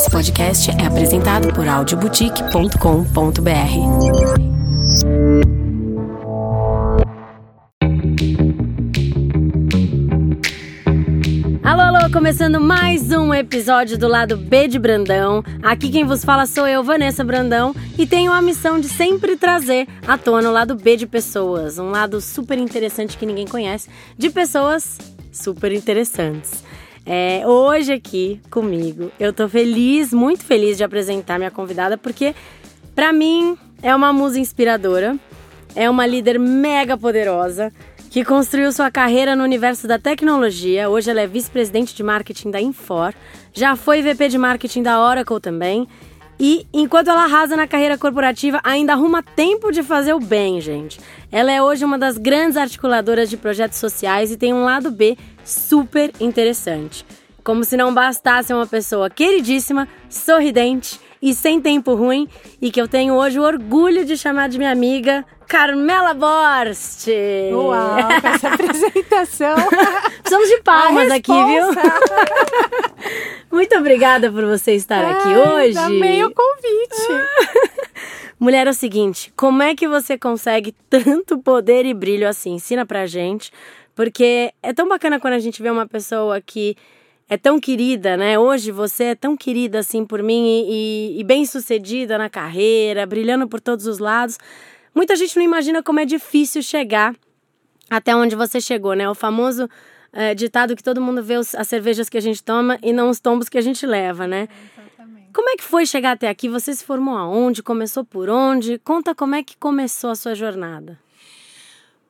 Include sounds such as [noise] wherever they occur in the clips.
Esse podcast é apresentado por audioboutique.com.br. Alô, alô, começando mais um episódio do lado B de Brandão. Aqui quem vos fala sou eu, Vanessa Brandão, e tenho a missão de sempre trazer à tona o lado B de pessoas, um lado super interessante que ninguém conhece, de pessoas super interessantes. É, hoje aqui comigo, eu tô feliz, muito feliz de apresentar minha convidada, porque para mim é uma musa inspiradora, é uma líder mega poderosa que construiu sua carreira no universo da tecnologia. Hoje ela é vice-presidente de marketing da Infor, já foi VP de marketing da Oracle também. E enquanto ela arrasa na carreira corporativa, ainda arruma tempo de fazer o bem, gente. Ela é hoje uma das grandes articuladoras de projetos sociais e tem um lado B super interessante. Como se não bastasse uma pessoa queridíssima, sorridente e sem tempo ruim, e que eu tenho hoje o orgulho de chamar de minha amiga Carmela Borst. Uau, com essa [laughs] apresentação. Precisamos de palmas aqui, viu? [laughs] Muito obrigada por você estar aqui hoje. Amei o convite. [laughs] Mulher, é o seguinte, como é que você consegue tanto poder e brilho assim? Ensina pra gente, porque é tão bacana quando a gente vê uma pessoa que é tão querida, né? Hoje você é tão querida assim por mim e, e, e bem sucedida na carreira, brilhando por todos os lados. Muita gente não imagina como é difícil chegar até onde você chegou, né? O famoso é, ditado que todo mundo vê os, as cervejas que a gente toma e não os tombos que a gente leva, né? Exatamente. Como é que foi chegar até aqui? Você se formou aonde? Começou por onde? Conta como é que começou a sua jornada.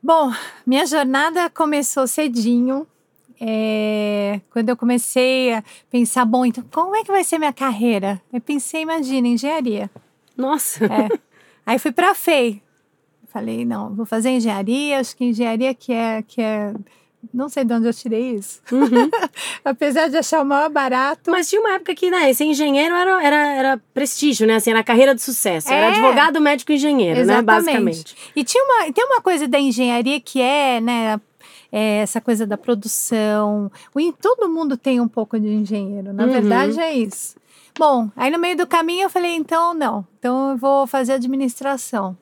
Bom, minha jornada começou cedinho. É, quando eu comecei a pensar, bom, então como é que vai ser minha carreira? Eu pensei, imagina, engenharia. Nossa! É. Aí fui para a FEI. Falei, não, vou fazer engenharia, acho que engenharia que é, que é não sei de onde eu tirei isso. Uhum. [laughs] Apesar de achar o maior barato. Mas tinha uma época que, né, ser engenheiro era, era, era prestígio, né? Assim, era carreira de sucesso. É. Era advogado, médico engenheiro, Exatamente. né? Basicamente. E tinha uma, tem uma coisa da engenharia que é, né, é essa coisa da produção. O- Todo mundo tem um pouco de engenheiro, na Uhum. verdade é isso. Bom, aí no meio do caminho eu falei, então não, então eu vou fazer administração.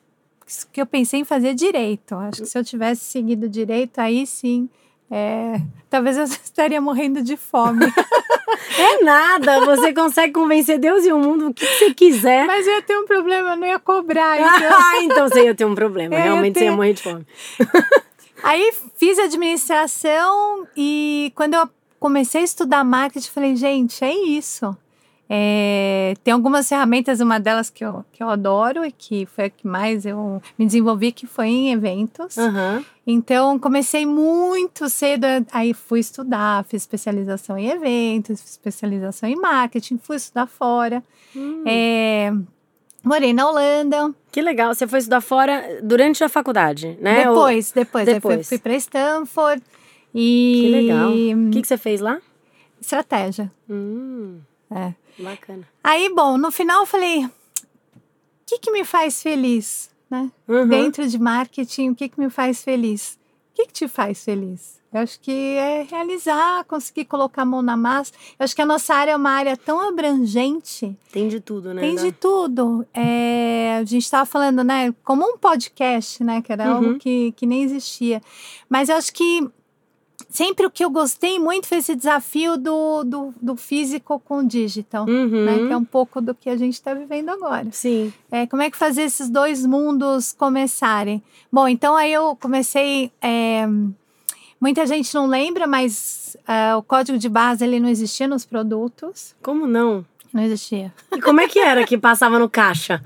Que eu pensei em fazer direito. Acho que se eu tivesse seguido direito, aí sim, é, talvez eu [laughs] estaria morrendo de fome. [laughs] É nada, você consegue convencer Deus e o mundo o que você quiser. Mas eu ia ter um problema, eu não ia cobrar. Então... [laughs] Ah, então você ia ter um problema. É, Realmente eu você ia morrer de fome. Aí fiz administração e quando eu comecei a estudar marketing, falei, gente, é isso. É, tem algumas ferramentas, uma delas que eu, que eu adoro e que foi a que mais eu me desenvolvi, que foi em eventos. Aham. Então, comecei muito cedo, aí fui estudar, fiz especialização em eventos, fiz especialização em marketing, fui estudar fora. Hum, É, morei na Holanda, Que legal. Você foi estudar fora durante a faculdade, né? Depois, depois, depois. fui, fui para Stanford. E Que legal. O que, que você fez lá? estratégia. Hum, É. bacana. Aí, bom, no final eu falei, o que que me faz feliz, né? Uhum. Dentro de marketing, o que que me faz feliz? O que que te faz feliz? Eu acho que é realizar, conseguir colocar a mão na massa. Eu acho que a nossa área é uma área tão abrangente, Tem de tudo, né? tem de tudo. É, a gente estava falando, né, como um podcast, né, que era Uhum. algo que, que nem existia. Mas eu acho que sempre o que eu gostei muito foi esse desafio do, do, do físico com o digital Uhum. né? Que é um pouco do que a gente está vivendo agora. Sim. É, como é que fazer esses dois mundos começarem? Bom, então aí eu comecei. é, muita gente não lembra, mas ah, o código de base ele não existia nos produtos. Como não? Não existia. E como é que era que passava no caixa?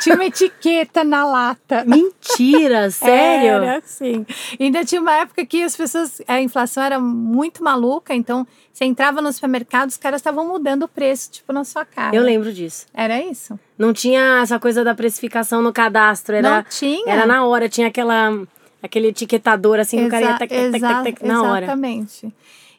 Tinha uma etiqueta na lata. Mentira, [laughs] sério? Era, sim. Ainda tinha uma época que as pessoas, a inflação era muito maluca, então você entrava no supermercado, os caras estavam mudando o preço, tipo, na sua cara. Eu lembro disso. Era isso? Não tinha essa coisa da precificação no cadastro, era, Não tinha. era na hora, tinha aquela aquele etiquetador assim, o cara ia Exa- tec, tec, tec, tec, tec, na hora. Exatamente.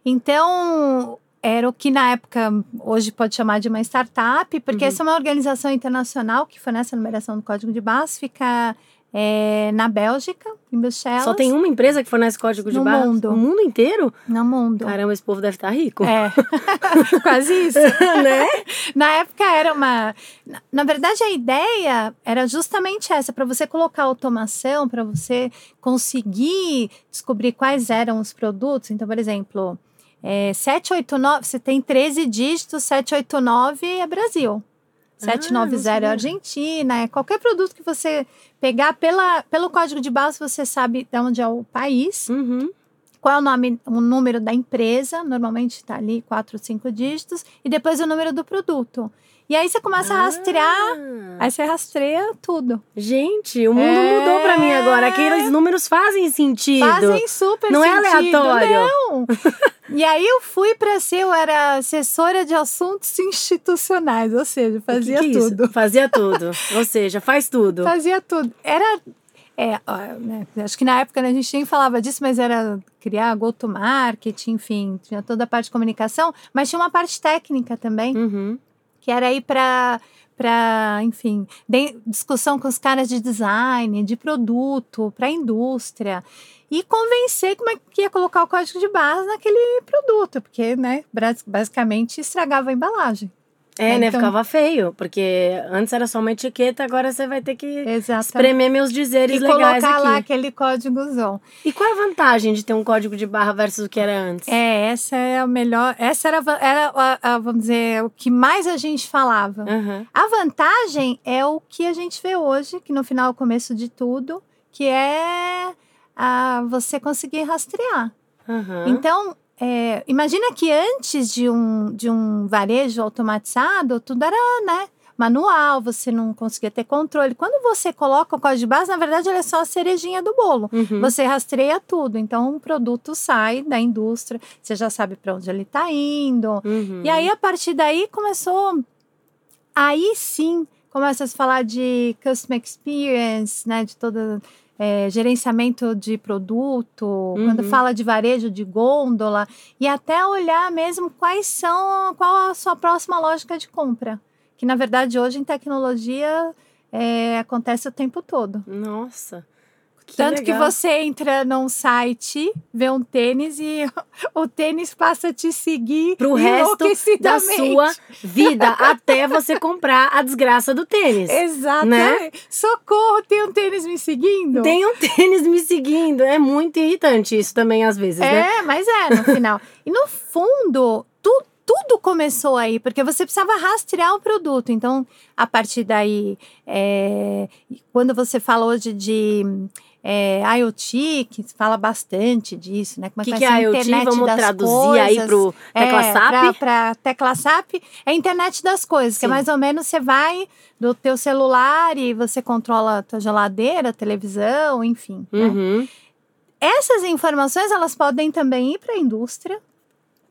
Então, era o que na época, hoje pode chamar de uma startup, porque Uhum. essa é uma organização internacional que foi nessa numeração do código de base, fica é, na Bélgica, em Bruxelas. Só tem uma empresa que fornece código de No barras? mundo. No mundo inteiro? No mundo. Caramba, esse povo deve estar rico. É, [laughs] quase isso. [laughs] né? Na época era uma. Na verdade, a ideia era justamente essa: para você colocar automação, para você conseguir descobrir quais eram os produtos. Então, por exemplo, é, 789, você tem 13 dígitos, 789 é Brasil. Ah, não 790 é sabia. Argentina, é qualquer produto que você pegar pela, pelo código de base, você sabe de onde é o país Uhum. qual é o nome, o número da empresa, normalmente está ali quatro, cinco dígitos, e depois o número do produto. E aí você começa a rastrear, Ah. aí você rastreia tudo. Gente, o mundo É. mudou pra mim agora. Aqueles números fazem sentido. Fazem super Não é sentido. aleatório. Não. e aí eu fui para ser, eu era assessora de assuntos institucionais, ou seja, O que fazia que é tudo. Fazia tudo. [laughs] Ou seja, faz tudo. Fazia tudo. Era. É, né, acho que na época né, a gente nem falava disso, mas era criar go-to-market, enfim, tinha toda a parte de comunicação, mas tinha uma parte técnica também. Uhum. Que era ir para para, enfim, de- discussão com os caras de design, de produto, para a indústria e convencer como é que ia colocar o código de barras naquele produto, porque, né, basicamente estragava a embalagem. É, né? então- Ficava feio, porque antes era só uma etiqueta, agora você vai ter que Exatamente. espremer meus dizeres E legais colocar aqui. lá aquele códigozão. E qual é a vantagem de ter um código de barra versus o que era antes? É, essa é a melhor, essa era, era a- a, vamos dizer, o que mais a gente falava. Aham. A vantagem é o que a gente vê hoje, que no final é o começo de tudo, que é a, você conseguir rastrear. Aham. Então, é, imagina que antes de um, de um varejo automatizado, tudo era né, manual, você não conseguia ter controle. Quando você coloca o código de base, na verdade, ele é só a cerejinha do bolo. Uhum. Você rastreia tudo. Então, o produto sai da indústria, você já sabe para onde ele está indo. Uhum. E aí, a partir daí, começou. Aí sim, começa a se falar de customer experience, né? De todo é, gerenciamento de produto, quando Uhum. fala de varejo de gôndola, e até olhar mesmo quais são, qual a sua próxima lógica de compra. Que na verdade hoje em tecnologia é, acontece o tempo todo. Nossa. Que Tanto que legal. você entra num site, vê um tênis e [laughs] o tênis passa a te seguir Pro resto da sua vida, [laughs] até você comprar a desgraça do tênis. Exatamente. Socorro, tem um tênis me seguindo? Tem um tênis me seguindo. É muito irritante isso também, às vezes, né? É, mas é, no final. [laughs] e no fundo, tu- tudo começou aí, porque você precisava rastrear o produto. Então, a partir daí, é, quando você fala hoje de é, IoT, que fala bastante disso, né? Como O que, vai que ser é a IoT? internet Vamos das traduzir aí coisas. pro Tecla É, SAP? Pra tecla SAP é a internet das coisas, que é Sim. mais ou menos você vai do teu celular e você controla a tua geladeira, televisão, enfim. né? Uhum. Essas informações elas podem também ir para a indústria.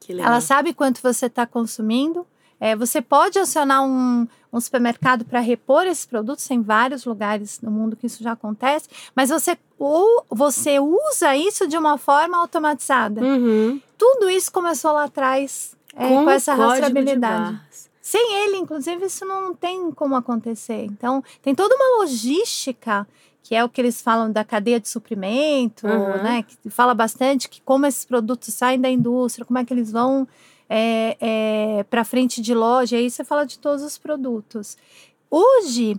Que legal. Ela sabe quanto você está consumindo. É, você pode acionar um, um supermercado para repor esses produtos. Tem vários lugares no mundo que isso já acontece. Mas você ou você usa isso de uma forma automatizada. Uhum. Tudo isso começou lá atrás é, com, o essa rastreabilidade. Sem ele, inclusive, isso não tem como acontecer. Então, tem toda uma logística, que é o que eles falam da cadeia de suprimento, Uhum. né? Que fala bastante que como esses produtos saem da indústria, como é que eles vão é, para frente de loja, aí você fala de todos os produtos. Hoje,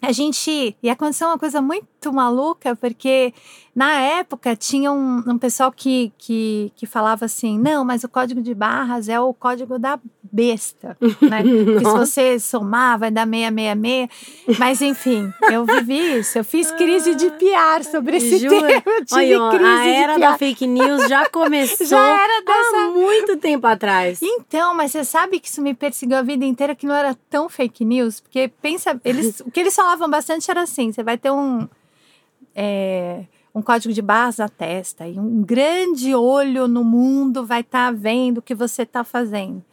a gente. E aconteceu uma coisa muito maluca, porque na época tinha um, um pessoal que, que, que falava assim: não, mas o código de barras é o código da besta, né? [laughs] Porque se você somar, vai dar 666. Mas enfim, eu vivi isso. Eu fiz crise de PR sobre esse Jura? tema. Eu tive Olha, crise a era de da PR. fake news já [laughs] começou Já era dessa há muito tempo atrás. Então, mas você sabe que isso me perseguiu a vida inteira, que não era tão fake news? Porque pensa, eles, o que eles falavam bastante era assim: você vai ter um. É, um código de barras na testa e um grande olho no mundo vai estar vendo o que você está fazendo.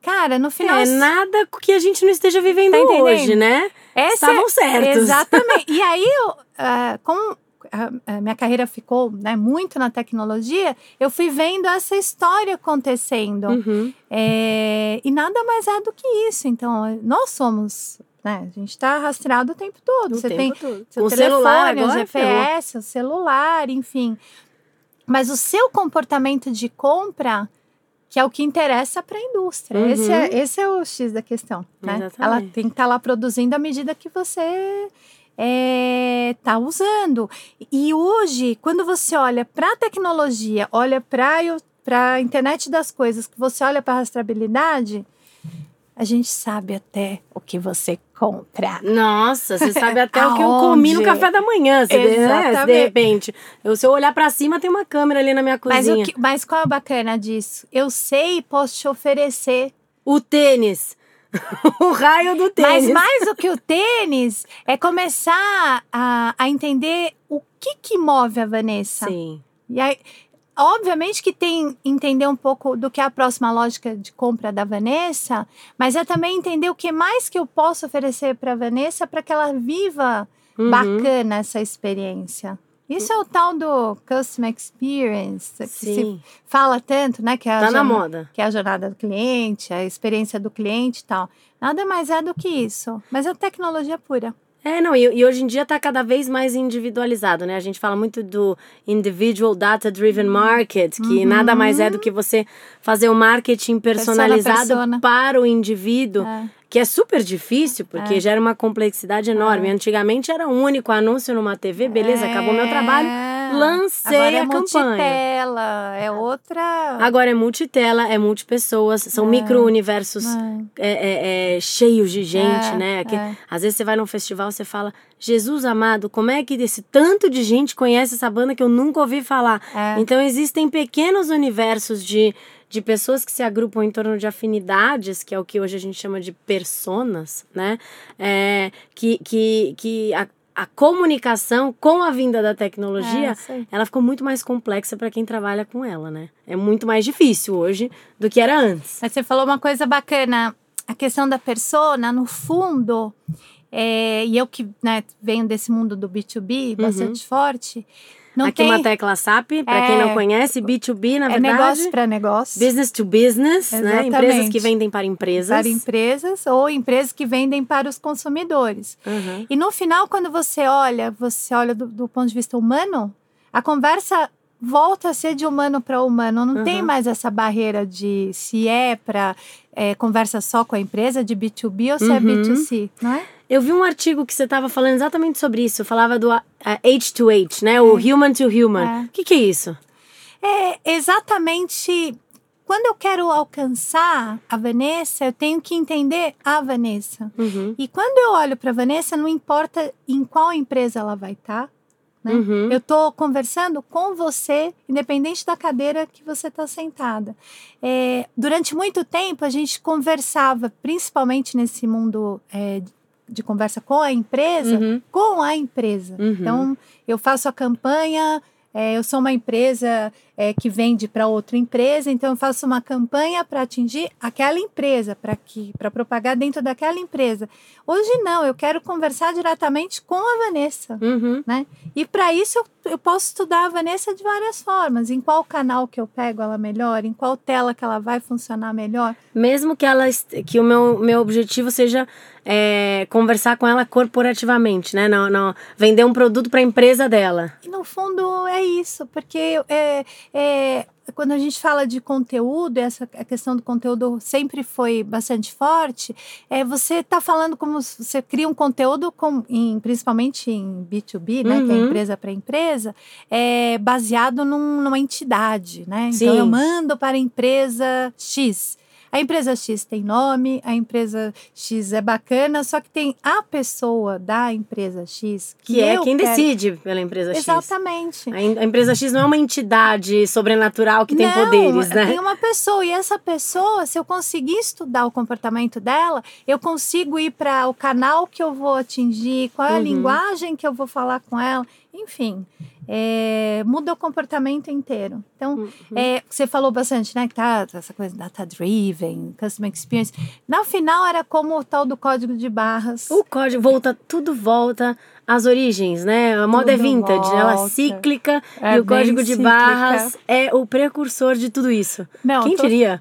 Cara, no final. É nada que a gente não esteja vivendo Tá hoje, né? essa Estavam certos. Exatamente. E aí, eu, [laughs] ah, como a, a minha carreira ficou né, muito na tecnologia, eu fui vendo essa história acontecendo. Uhum. É, e nada mais é do que isso. Então, nós somos né? A gente está rastreado o tempo todo. O você tempo tem todo. seu o telefone, celular o GPS, o celular, enfim. Mas o seu comportamento de compra, que é o que interessa para a indústria. Uhum. Esse, é, esse é o X da questão. Né? Exatamente. Ela tem que estar lá produzindo à medida que você está usando. E hoje, quando você olha para a tecnologia, olha para a internet das coisas, que você olha para a rastreabilidade, a gente sabe até o que você compra. Nossa, você sabe [laughs] até o que eu comi no café da manhã, de, né? Se de Exatamente. repente. Eu, se eu olhar pra cima, tem uma câmera ali na minha Mas, cozinha. o que- mas qual é o bacana disso? Eu sei e posso te oferecer. O tênis. [laughs] o raio do tênis. Mas mais do que o tênis, é começar a, a entender o que, que move a Vanessa. Sim. E aí, obviamente que tem entender um pouco do que é a próxima lógica de compra da Vanessa, mas é também entender o que mais que eu posso oferecer para a Vanessa para que ela viva Uhum. bacana essa experiência. Isso é o tal do customer experience, que se Sim. fala tanto, né? Que é Tá na moda. que é a jornada do cliente, a experiência do cliente e tal. Nada mais é do que isso. Mas é tecnologia pura. É, não, e, e hoje em dia tá cada vez mais individualizado, né? A gente fala muito do individual data driven market, que nada mais é do que você fazer o marketing personalizado persona. para o indivíduo, É. que é super difícil, porque gera uma complexidade enorme. Antigamente era um único anúncio numa TV, beleza, acabou meu trabalho, lancei Agora é a campanha. multitela, é outra. Agora é multitela, é multipessoas, são micro-universos é, é, é, cheios de gente, É, né? Que, é. Às vezes você vai num festival você fala, Jesus amado, como é que esse tanto de gente conhece essa banda que eu nunca ouvi falar? É. Então existem pequenos universos de, de pessoas que se agrupam em torno de afinidades, que é o que hoje a gente chama de personas, né? É, que que, que a, a comunicação com a vinda da tecnologia É, ela ficou muito mais complexa para quem trabalha com ela, né? É muito mais difícil hoje do que era antes. Mas você falou uma coisa bacana. A questão da persona, no fundo, é, e eu que né, venho desse mundo do B2B bastante forte, não. Aqui tem uma tecla SAP, para quem É. não conhece, B2B, na é verdade, negócio para negócio. business to business, né? Exatamente. Empresas que vendem para empresas. para empresas ou empresas que vendem para os consumidores. Uhum. E no final, quando você olha, você olha do, do ponto de vista humano, a conversa volta a ser de humano para humano. Não tem Uhum. mais essa barreira de se é para conversa só com a empresa, de B2B ou se é Uhum. B2C, não é? Eu vi um artigo que você estava falando exatamente sobre isso. Falava do ah, H2H, né? O human to human. É. O que, que é isso? É exatamente. Quando eu quero alcançar a Vanessa, eu tenho que entender a Vanessa. Uhum. E quando eu olho para a Vanessa, não importa em qual empresa ela vai estar. né? Uhum. Eu estou conversando com você, independente da cadeira que você está sentada. É, durante muito tempo, a gente conversava, principalmente nesse mundo é, de conversa com a empresa, Uhum. com a empresa. Uhum. Então, eu faço a campanha, é, eu sou uma empresa é, que vende para outra empresa, então eu faço uma campanha para atingir aquela empresa, para que para propagar dentro daquela empresa. Hoje não, eu quero conversar diretamente com a Vanessa, Uhum. né? E para isso eu, eu posso estudar a Vanessa de várias formas, em qual canal que eu pego ela melhor, em qual tela que ela vai funcionar melhor. Mesmo que ela que o meu, meu objetivo seja é, conversar com ela corporativamente, né? Não, não vender um produto para a empresa dela. E no fundo é isso, porque é, é, quando a gente fala de conteúdo, essa a questão do conteúdo sempre foi bastante forte. É, você está falando como se você cria um conteúdo, com, em, principalmente em B2B, né, que é Uhum. empresa para empresa, é baseado num- numa entidade, né? Então eu mando para a empresa X. A empresa X tem nome, a empresa X é bacana, só que tem a pessoa da empresa X Que é eu quem quero- decide pela empresa X. Exatamente. A, em- a empresa X não é uma entidade sobrenatural que tem Não, poderes, né? Tem uma pessoa, e essa pessoa, se eu conseguir estudar o comportamento dela, eu consigo ir para o canal que eu vou atingir, qual é a Uhum. linguagem que eu vou falar com ela, enfim. é, muda o comportamento inteiro. Então, Uhum. é, você falou bastante, né? Que tá essa coisa data-driven, customer experience. No final, era como o tal do código de barras. O código volta, tudo volta às origens, né? A moda é Tudo vintage, ela é volta. cíclica É e o código de cíclica. barras é o precursor de tudo isso. Não, Quem tô- diria?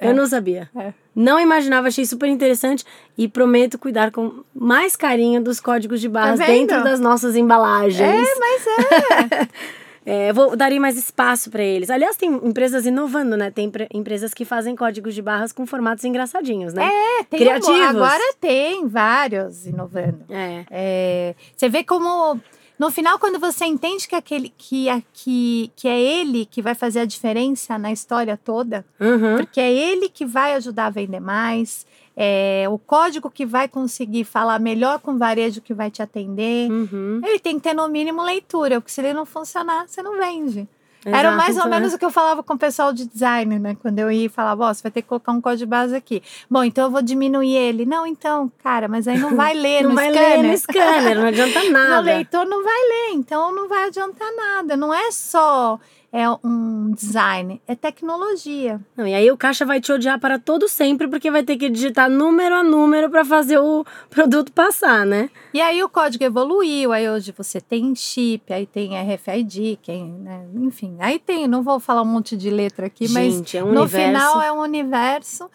Eu não sabia. É. Não imaginava, achei super interessante e prometo cuidar com mais carinho dos códigos de barras Tá dentro das nossas embalagens. É, mas é. [laughs] É, eu vou daria mais espaço para eles. Aliás, tem empresas inovando, né? Tem empre- empresas que fazem códigos de barras com formatos engraçadinhos, né? É, tem Criativos. Um, agora tem vários inovando. É. É, você vê como no final quando você entende que aquele que, que, que é ele que vai fazer a diferença na história toda, Uhum. porque é ele que vai ajudar a vender mais, é o código que vai conseguir falar melhor com o varejo que vai te atender. Uhum. Ele tem que ter no mínimo leitura, porque se ele não funcionar, você não vende. Era Exato, mais ou então, menos o que eu falava com o pessoal de design, né? Quando eu ia e falava, ó, você vai ter que colocar um código de base aqui. Bom, então eu vou diminuir ele. Não, então, cara, mas aí não vai [laughs] ler Não no vai scanner. ler no scanner, não adianta [laughs] nada. No leitor não vai ler, então não vai adiantar nada. Não é só é um design, é tecnologia. Não, e aí o caixa vai te odiar para todo sempre, porque vai ter que digitar número a número para fazer o [laughs] produto passar, né? E aí o código evoluiu, aí hoje você tem chip, aí tem RFID, quem, né? enfim, aí tem, não vou falar um monte de letra aqui, mas Gente, é um no universo. final é um universo.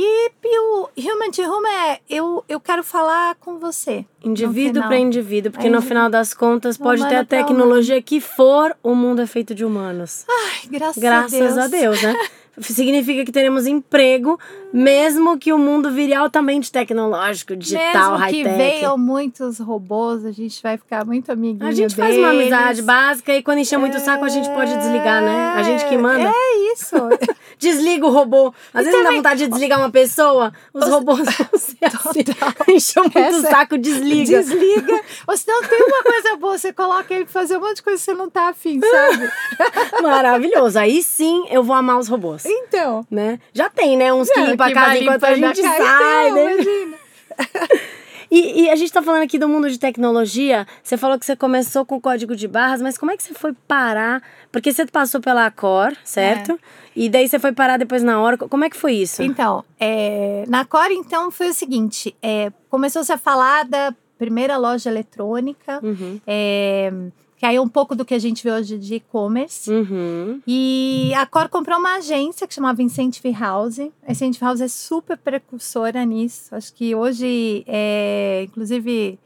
E, o Human to Human é, eu, eu quero falar com você. Indivíduo para indivíduo, porque É no final das contas pode ter a Humano tecnologia que for, o mundo é feito de humanos. Ai, graças, Graças a Deus. a Deus, né? [laughs] Significa que teremos emprego, mesmo que o mundo vire altamente tecnológico, digital, Mesmo que high-tech. venham muitos robôs, a gente vai ficar muito amiguinho A gente faz uma deles. amizade básica e quando encher muito o saco a gente pode desligar, né? A gente que manda. É isso. [laughs] Desliga o robô. Às E vezes não dá também- vontade de desligar uma pessoa, os robôs [laughs] vão ser assim. Encheu muito o Essa- saco, desliga. Desliga. Ou senão tem uma coisa boa, você coloca ele pra fazer um monte de coisa que você não tá afim, sabe? [laughs] Maravilhoso. Aí sim eu vou amar os robôs. Então. Né? Já tem, né? Uns que limpam a casa enquanto a gente sai, então, né? imagina. [laughs] E, e a gente tá falando aqui do mundo de tecnologia. Você falou que você começou com o código de barras, mas como é que você foi parar? Porque você passou pela Accor, certo? É. E daí você foi parar depois na hora. Como é que foi isso? Então, é, na Core, então, foi o seguinte: é, começou-se a falar da primeira loja eletrônica, Uhum. é, que aí é um pouco do que a gente vê hoje de e-commerce. Uhum. E a Cor comprou uma agência que chamava Incentive House. A Incentive House é super precursora nisso. Acho que hoje, é, inclusive,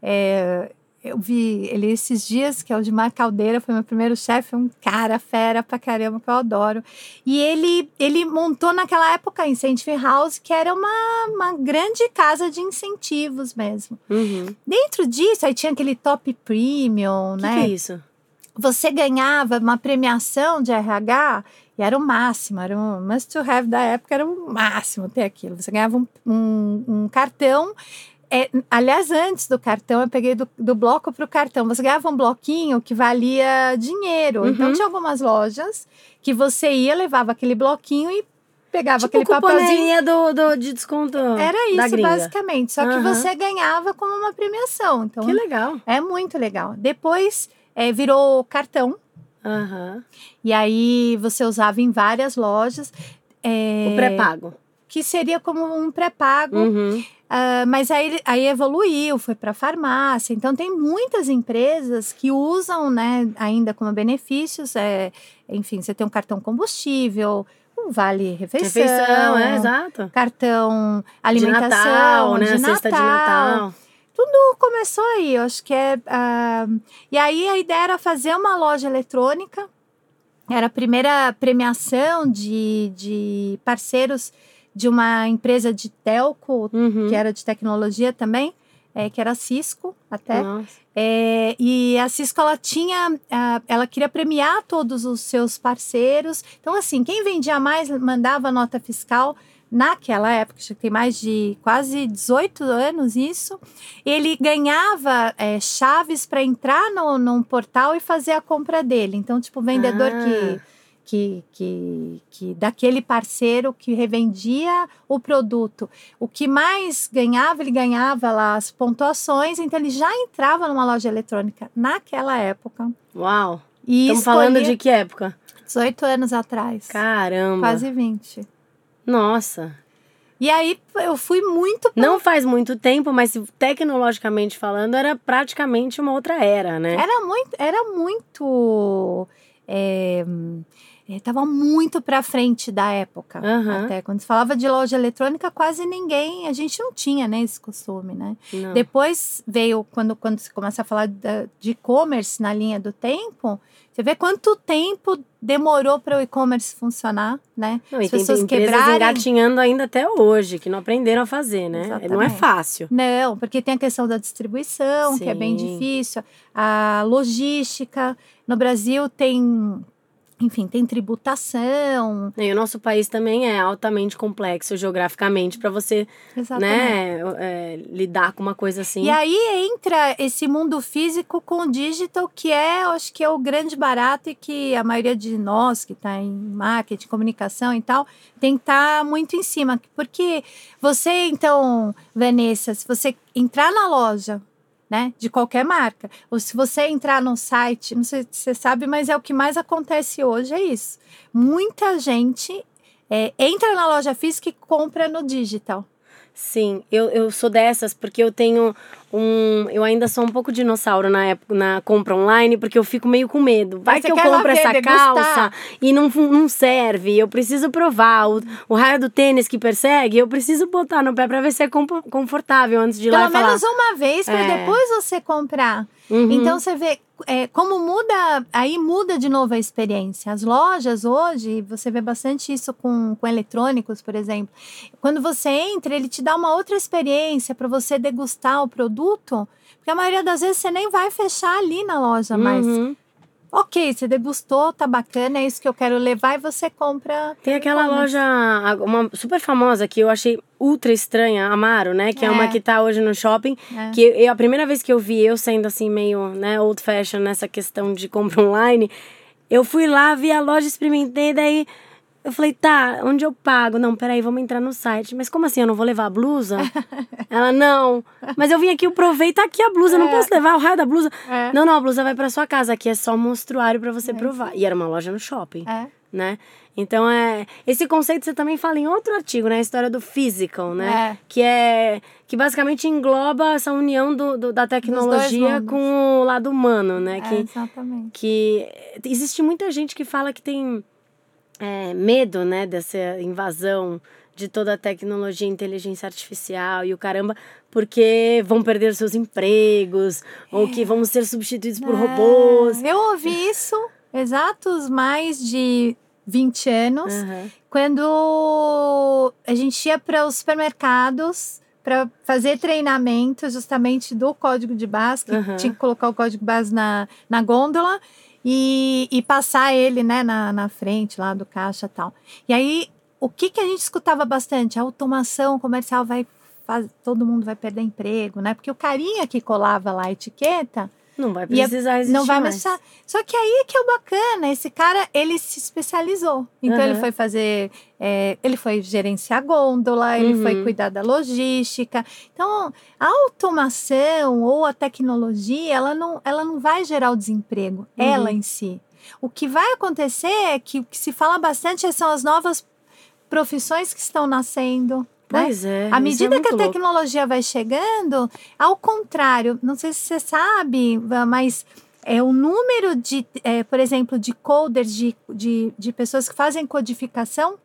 é, eu vi ele esses dias, que é o de Mar Caldeira, foi meu primeiro chefe, um cara fera pra caramba, que eu adoro. E ele, ele montou naquela época a Incentive House, que era uma, uma grande casa de incentivos mesmo. Uhum. Dentro disso, aí tinha aquele top premium, que, né? que é isso? você ganhava uma premiação de RH e era o máximo, era um must to have da época, era o máximo ter aquilo. Você ganhava um, um, um cartão. É, aliás, antes do cartão, eu peguei do, do bloco para o cartão. Você ganhava um bloquinho que valia dinheiro. Uhum. Então, tinha algumas lojas que você ia, levava aquele bloquinho e pegava Tipo aquele papelzinho. do, do, de desconto Era isso, basicamente. Só que Aham. você ganhava como uma premiação. Então, Que legal. é muito legal. Depois, é, virou cartão. Aham. E aí você usava em várias lojas. é, O pré-pago. Que seria como um pré-pago. Uhum. Ah, mas aí, aí evoluiu, foi para farmácia. Então tem muitas empresas que usam, né, ainda como benefícios. É, enfim, você tem um cartão combustível, um vale refeição, Refeição, é, exato. cartão De alimentação, Natal, né? de cesta de Natal. tudo começou aí, eu acho que é. ah, e aí a ideia era fazer uma loja eletrônica. Era a primeira premiação de, de parceiros de uma empresa de telco, Uhum. que era de tecnologia também, é, que era a Cisco até. É, e a Cisco ela tinha, ela queria premiar todos os seus parceiros. Então, assim, quem vendia mais mandava nota fiscal. Naquela época, acho que tem mais de quase 18 anos isso, ele ganhava é, chaves para entrar no, num portal e fazer a compra dele. Então, tipo, o vendedor Ah. que, que, que, que daquele parceiro que revendia o produto, o que mais ganhava, ele ganhava lá as pontuações, então ele já entrava numa loja eletrônica naquela época. Uau. E Estamos falando escolhia de que época? 18 anos atrás. Caramba. Quase 20. Nossa. E aí eu fui muito Não faz muito tempo, mas tecnologicamente falando, era praticamente uma outra era, né? Era muito, era muito. é, estava muito para frente da época. Aham. Até quando se falava de loja eletrônica, quase ninguém, a gente não tinha né, esse costume, né? Não. Depois veio, quando, quando se começa a falar de e-commerce na linha do tempo, você vê quanto tempo demorou para o e-commerce funcionar, né? Não, As pessoas quebrarem. engatinhando ainda até hoje, que não aprenderam a fazer, né? Não é Exatamente. fácil. Não, porque tem a questão da distribuição, que é bem Sim. difícil, a logística. No Brasil tem, enfim, tem tributação. E o nosso país também é altamente complexo geograficamente para você, Exatamente. né, é, lidar com uma coisa assim. E aí entra esse mundo físico com o digital, que é, eu acho que é o grande barato e que a maioria de nós que está em marketing, comunicação e tal, tem que estar muito em cima. Porque você, então, Vanessa, se você entrar na loja, né, de qualquer marca, ou se você entrar no site, não sei se você sabe, mas é o que mais acontece hoje, é isso. Muita gente é, entra na loja física e compra no digital. Sim, eu, eu sou dessas porque eu tenho um. Eu ainda sou um pouco dinossauro na época na compra online, porque eu fico meio com medo. Vai Mas que eu compro ver, essa degustar. calça e não, não serve. Eu preciso provar. O, o raio do tênis que persegue, eu preciso botar no pé pra ver se é confortável antes de ir lá Pelo e falar. menos uma vez para É. depois você comprar. Uhum. Então você vê é, como muda, aí muda de novo a experiência. As lojas hoje, você vê bastante isso com, com eletrônicos, por exemplo. Quando você entra, ele te dá uma outra experiência para você degustar o produto, porque a maioria das vezes você nem vai fechar ali na loja, mas Uhum. ok, você degustou, tá bacana, é isso que eu quero levar e você compra. Tem aquela e-commerce. loja, uma super famosa que eu achei ultra estranha, Amaro, né? Que é, uma É. que tá hoje no shopping. É. Que eu, a primeira vez que eu vi, eu sendo assim meio, né, old fashion nessa questão de compra [laughs] online, eu fui lá, vi a loja, experimentei, daí eu falei, tá, onde eu pago? Não, peraí, vamos entrar no site. Mas como assim, eu não vou levar a blusa? [laughs] Ela, não. Mas eu vim aqui, eu provei, tá aqui a blusa, eu não É. posso levar o raio da blusa. É. Não, não, a blusa vai pra sua casa, aqui é só monstruário pra você provar. E era uma loja no shopping É. né? Então é esse conceito você também fala em outro artigo, né? A história do physical, né? É. Que é que basicamente engloba essa união do, do- da tecnologia com o lado humano, né? É, Que, exatamente. que existe muita gente que fala que tem é, medo, né? Dessa invasão de toda a tecnologia, inteligência artificial e o caramba, porque vão perder seus empregos ou que vão ser substituídos por É, robôs. Eu ouvi isso exatos mais de 20 anos, Aham. quando a gente ia para os supermercados para fazer treinamento justamente do código de base, que Aham. tinha que colocar o código de base na, na gôndola e, e passar ele né, na, na frente lá do caixa e tal. E aí, o que, que a gente escutava bastante? A automação comercial vai todo mundo vai perder emprego, né? Porque o carinha que colava lá a etiqueta Não vai Ia- precisar existir não vai mais. precisar. Só que aí é que é o bacana, esse cara, ele se especializou. Então ele Aham. foi fazer, é, ele foi gerenciar gôndola, ele Uhum. foi cuidar da logística. Então, a automação ou a tecnologia, ela não, ela não vai gerar o desemprego, Uhum. ela em si. O que vai acontecer é que o que se fala bastante são as novas profissões que estão nascendo. Né? Pois é. À isso medida é que a muito louco. tecnologia vai chegando, ao contrário, não sei se você sabe, mas é o número de, é, por exemplo, de coders, de, de, de pessoas que fazem codificação,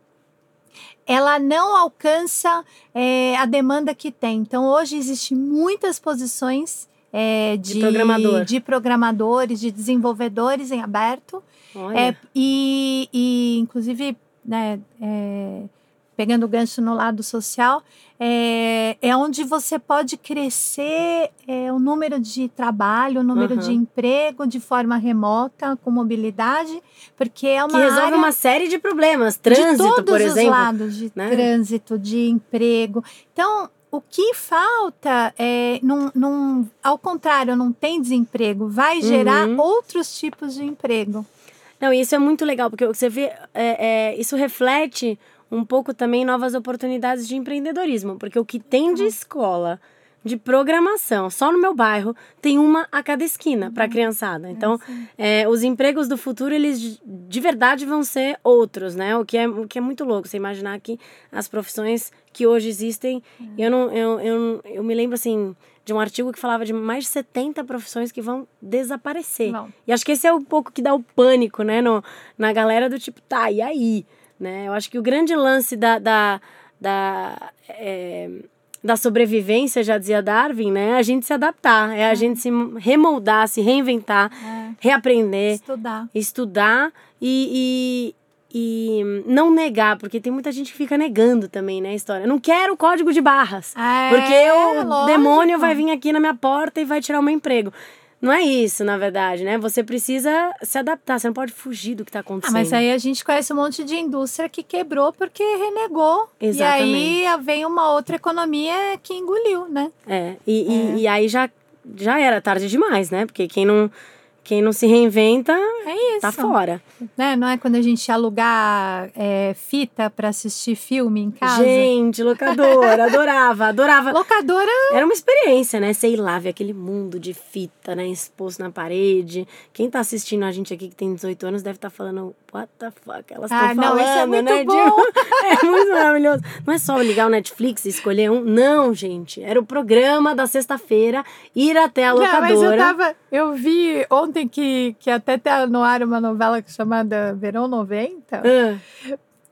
ela não alcança é, a demanda que tem. Então, hoje existem muitas posições é, de, De programador. de programadores, de desenvolvedores em aberto. Olha. É, e, e, inclusive, né, é, pegando o gancho no lado social, é, é onde você pode crescer é, o número de trabalho, o número Aham. de emprego de forma remota, com mobilidade, porque é uma que resolve área uma série de problemas. de Trânsito, todos por os exemplo. lados, de né? trânsito, de emprego. Então, o que falta é, num, num- ao contrário, não tem desemprego, vai gerar Uhum. outros tipos de emprego. Não, isso é muito legal, porque você vê, é, é, isso reflete um pouco também novas oportunidades de empreendedorismo, porque o que tem de escola de programação só no meu bairro tem uma a cada esquina para a criançada. Então, é, os empregos do futuro eles de- de verdade vão ser outros, né? O que é o que é muito louco você imaginar que as profissões que hoje existem, eu não eu, eu, eu me lembro assim de um artigo que falava de mais de 70 profissões que vão desaparecer. Não. E acho que esse é um pouco que dá o pânico, né, no, na galera do tipo, tá, e aí? Né? Eu acho que o grande lance da, da, da, é, da sobrevivência, já dizia Darwin, né, é a gente se adaptar, é a gente se remoldar, se reinventar, É, reaprender, estudar. estudar e, e, e não negar, porque tem muita gente que fica negando também, né, a história. Eu não quero código de barras. É, Porque o lógico. demônio vai vir aqui na minha porta e vai tirar o meu emprego. Não é isso, na verdade, né? Você precisa se adaptar, você não pode fugir do que está Ah, acontecendo. mas aí a gente conhece um monte de indústria que quebrou porque renegou. Exatamente. E aí vem uma outra economia que engoliu, né? É, e, e- e aí já, já era tarde demais, né? Porque quem não, quem não se reinventa É isso. tá fora. Né? Não é quando a gente alugar é, fita pra assistir filme em casa? Gente, locadora, [laughs] adorava, adorava. Locadora Era uma experiência, né? Sei lá, ver aquele mundo de fita, né? Exposto na parede. Quem tá assistindo a gente aqui que tem 18 anos deve estar falando, what the fuck? Elas estão Ah, não, falando, isso é muito né? bom. [laughs] é muito maravilhoso. Não é só ligar o Netflix e escolher um. Não, gente. Era o programa da sexta-feira, ir até a Não, locadora. mas eu tava. Eu vi ontem que, que até tá no ar uma novela chamada Verão 90, Ah,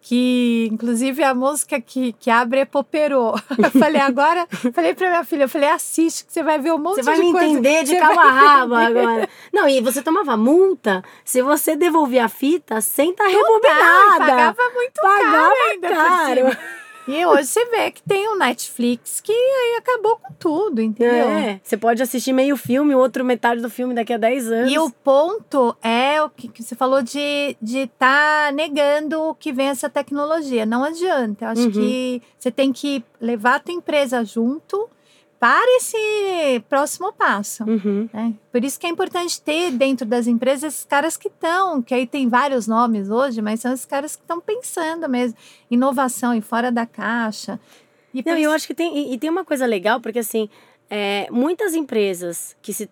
que inclusive a música que, que abre é Poperô. [laughs] Eu falei, agora, falei pra minha filha, eu falei, assiste, que você vai ver um monte Você vai de me coisa. entender de cabo a rabo [laughs] agora. Não, e você tomava multa se você devolvia a fita sem estar Total, rebobinada. Pagava muito Pagava caro ainda caro. [laughs] E hoje você vê que tem o Netflix que aí acabou com tudo, entendeu? É, você pode assistir meio filme, o outro metade do filme daqui a 10 anos. E o ponto é o que, que você falou de estar de tá negando que vem essa tecnologia. Não adianta. Eu acho Uhum. que você tem que levar a tua empresa junto para esse próximo passo. Uhum. né? Por isso que é importante ter dentro das empresas esses caras que estão, que aí tem vários nomes hoje, mas são esses caras que estão pensando mesmo. Inovação e fora da caixa. E Não, eu acho que tem. E, e tem uma coisa legal, porque assim, é, muitas empresas que se.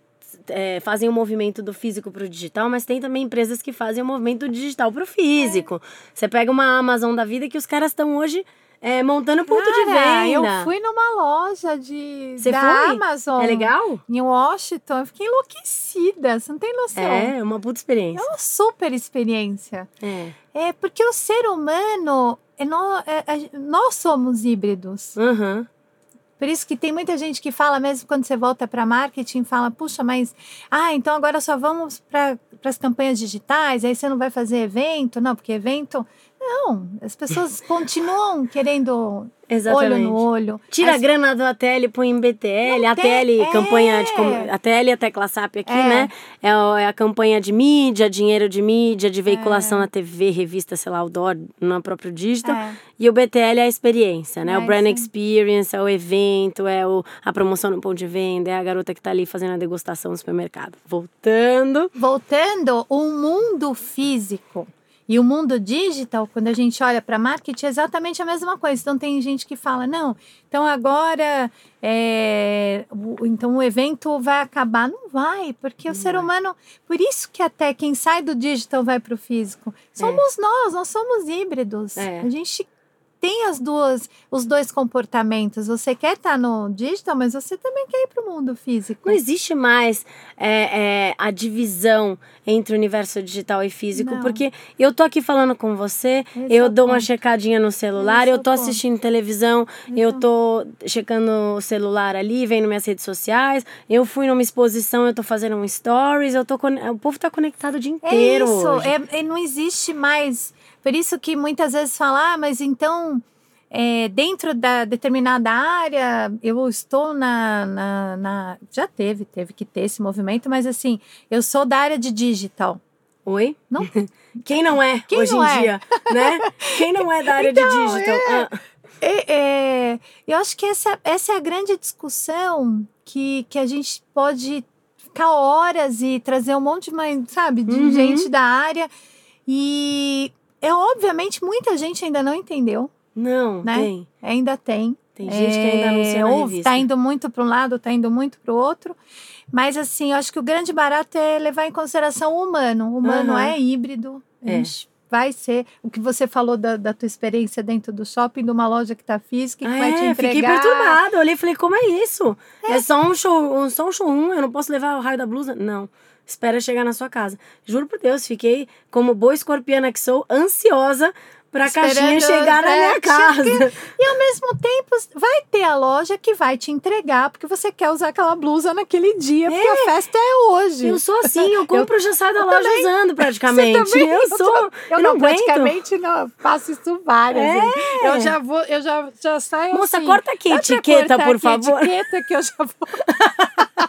é, fazem o movimento do físico para o digital, mas tem também empresas que fazem o movimento do digital para o físico. Você pega uma Amazon da vida que os caras estão hoje é, montando ponto de Cara, venda. eu fui numa loja de Você da foi? Amazon. É legal? Em Washington, eu fiquei enlouquecida, você não tem noção. É, uma puta É experiência. uma super experiência. É. É porque o ser humano, é nó- é- é- nós somos híbridos. Uhum. Por isso que tem muita gente que fala, mesmo quando você volta para marketing, fala, puxa, mas ah, então agora só vamos para as campanhas digitais, aí você não vai fazer evento? Não, porque evento. Não, as pessoas continuam querendo Exatamente. olho no olho. Tira a As- grana do ATL e põe em BTL. Não ATL, tem- campanha de. é. com- ATL até Classap aqui, É. né? É, o- é a campanha de mídia, dinheiro de mídia, de veiculação na TV, revista, sei lá, outdoor, no próprio digital. É. E o BTL é a experiência, né? É o brand aí. experience, é o evento, é o, a promoção no ponto de venda, é a garota que tá ali fazendo a degustação no supermercado. Voltando. Voltando, o mundo físico e o mundo digital, quando a gente olha para marketing, é exatamente a mesma coisa. Então tem gente que fala, não, então agora é, o- então o evento vai acabar. Não vai, porque o ser humano. Por isso que até quem sai do digital vai para o físico. Somos nós, nós somos híbridos. É. A gente tem as duas, os dois comportamentos. Você quer estar no digital, mas você também quer ir para o mundo físico. Não existe mais é, é, a divisão entre o universo digital e físico, Não. porque eu tô aqui falando com você, Esse eu é dou uma ponto. checadinha no celular, Esse é eu o tô ponto. assistindo televisão, eu tô checando o celular ali, vendo minhas redes sociais, eu fui numa exposição, eu tô fazendo um stories, eu tô con- o povo tá conectado o dia É inteiro. isso, hoje. é, é- não existe mais. Por isso que muitas vezes falar, ah, mas então é, dentro da determinada área, eu estou na, na, na- Já teve, teve que ter esse movimento, mas assim, eu sou da área de digital. Oi? Não? [laughs] Quem não é Quem hoje não em é? dia, né? Quem não é da área Então, de digital? Ah, É, é, eu acho que essa, essa é a grande discussão que, que a gente pode ficar horas e trazer um monte de, sabe, de Uhum. gente da área. E é obviamente muita gente ainda não entendeu. não, Né? tem. Ainda tem. Tem gente que ainda anuncia na ou revista. tá indo muito para um lado, tá indo muito para o outro. Mas assim, eu acho que o grande barato é levar em consideração o humano. O humano Aham. é híbrido. É. vai ser o que você falou da, da tua experiência dentro do shopping, de uma loja que tá física, que vai te É, entregar. fiquei perturbada. Olhei e falei, como é isso? É, só um show, só um showroom, eu não posso levar o raio da blusa? Não. Espera chegar na sua casa. Juro por Deus, fiquei, como boa escorpiana que sou, ansiosa pra caixinha Esperando, chegar na é, minha casa. E ao mesmo tempo, vai ter a loja que vai te entregar, porque você quer usar aquela blusa naquele dia, porque a festa é hoje. Eu sou assim, eu [laughs] compro e já saio da loja também. usando [laughs] praticamente. Também? Eu sou. Eu, Eu, não, não praticamente não, faço isso várias É. Eu já vou, eu já, já saio Moça, assim. corta aqui a etiqueta, por aqui a favor. etiqueta que eu já vou. [laughs]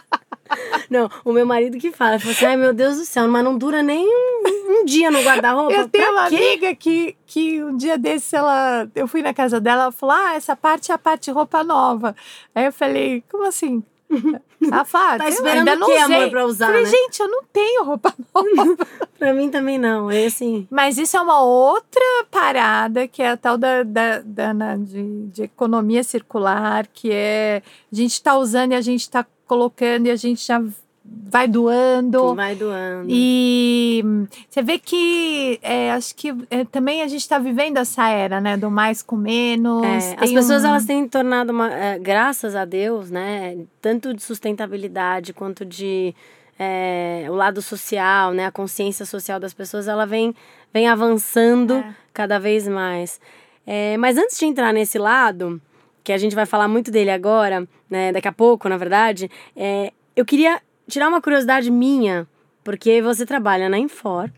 Não, o meu marido que fala, fala assim, ai meu Deus do céu, mas não dura nem um, um dia no guarda-roupa. Eu tenho Pra uma quê? amiga que, que um dia desse ela, eu fui na casa dela, ela falou: "Ah, essa parte é a parte de roupa nova". Aí eu falei: "Como assim?" [laughs] Ela falou, "Ah, Tá eu esperando ainda não usei." amor, pra usar, Falei, né? gente, eu não tenho roupa [laughs] nova. [laughs] Pra mim também não. É assim. Mas isso é uma outra parada, que é a tal da, da, da- na- de, de economia circular, que é a gente está usando e a gente está colocando e a gente já vai doando. Vai doando. E você vê que é, acho que é, também a gente está vivendo essa era, né? Do mais com menos. É, as pessoas um- elas têm tornado uma, é, graças a Deus, né, tanto de sustentabilidade quanto de é, o lado social, né, a consciência social das pessoas, ela vem vem avançando É. cada vez mais. É, mas antes de entrar nesse lado, que a gente vai falar muito dele agora, né, daqui a pouco, na verdade, é, eu queria tirar uma curiosidade minha, porque você trabalha na Infor,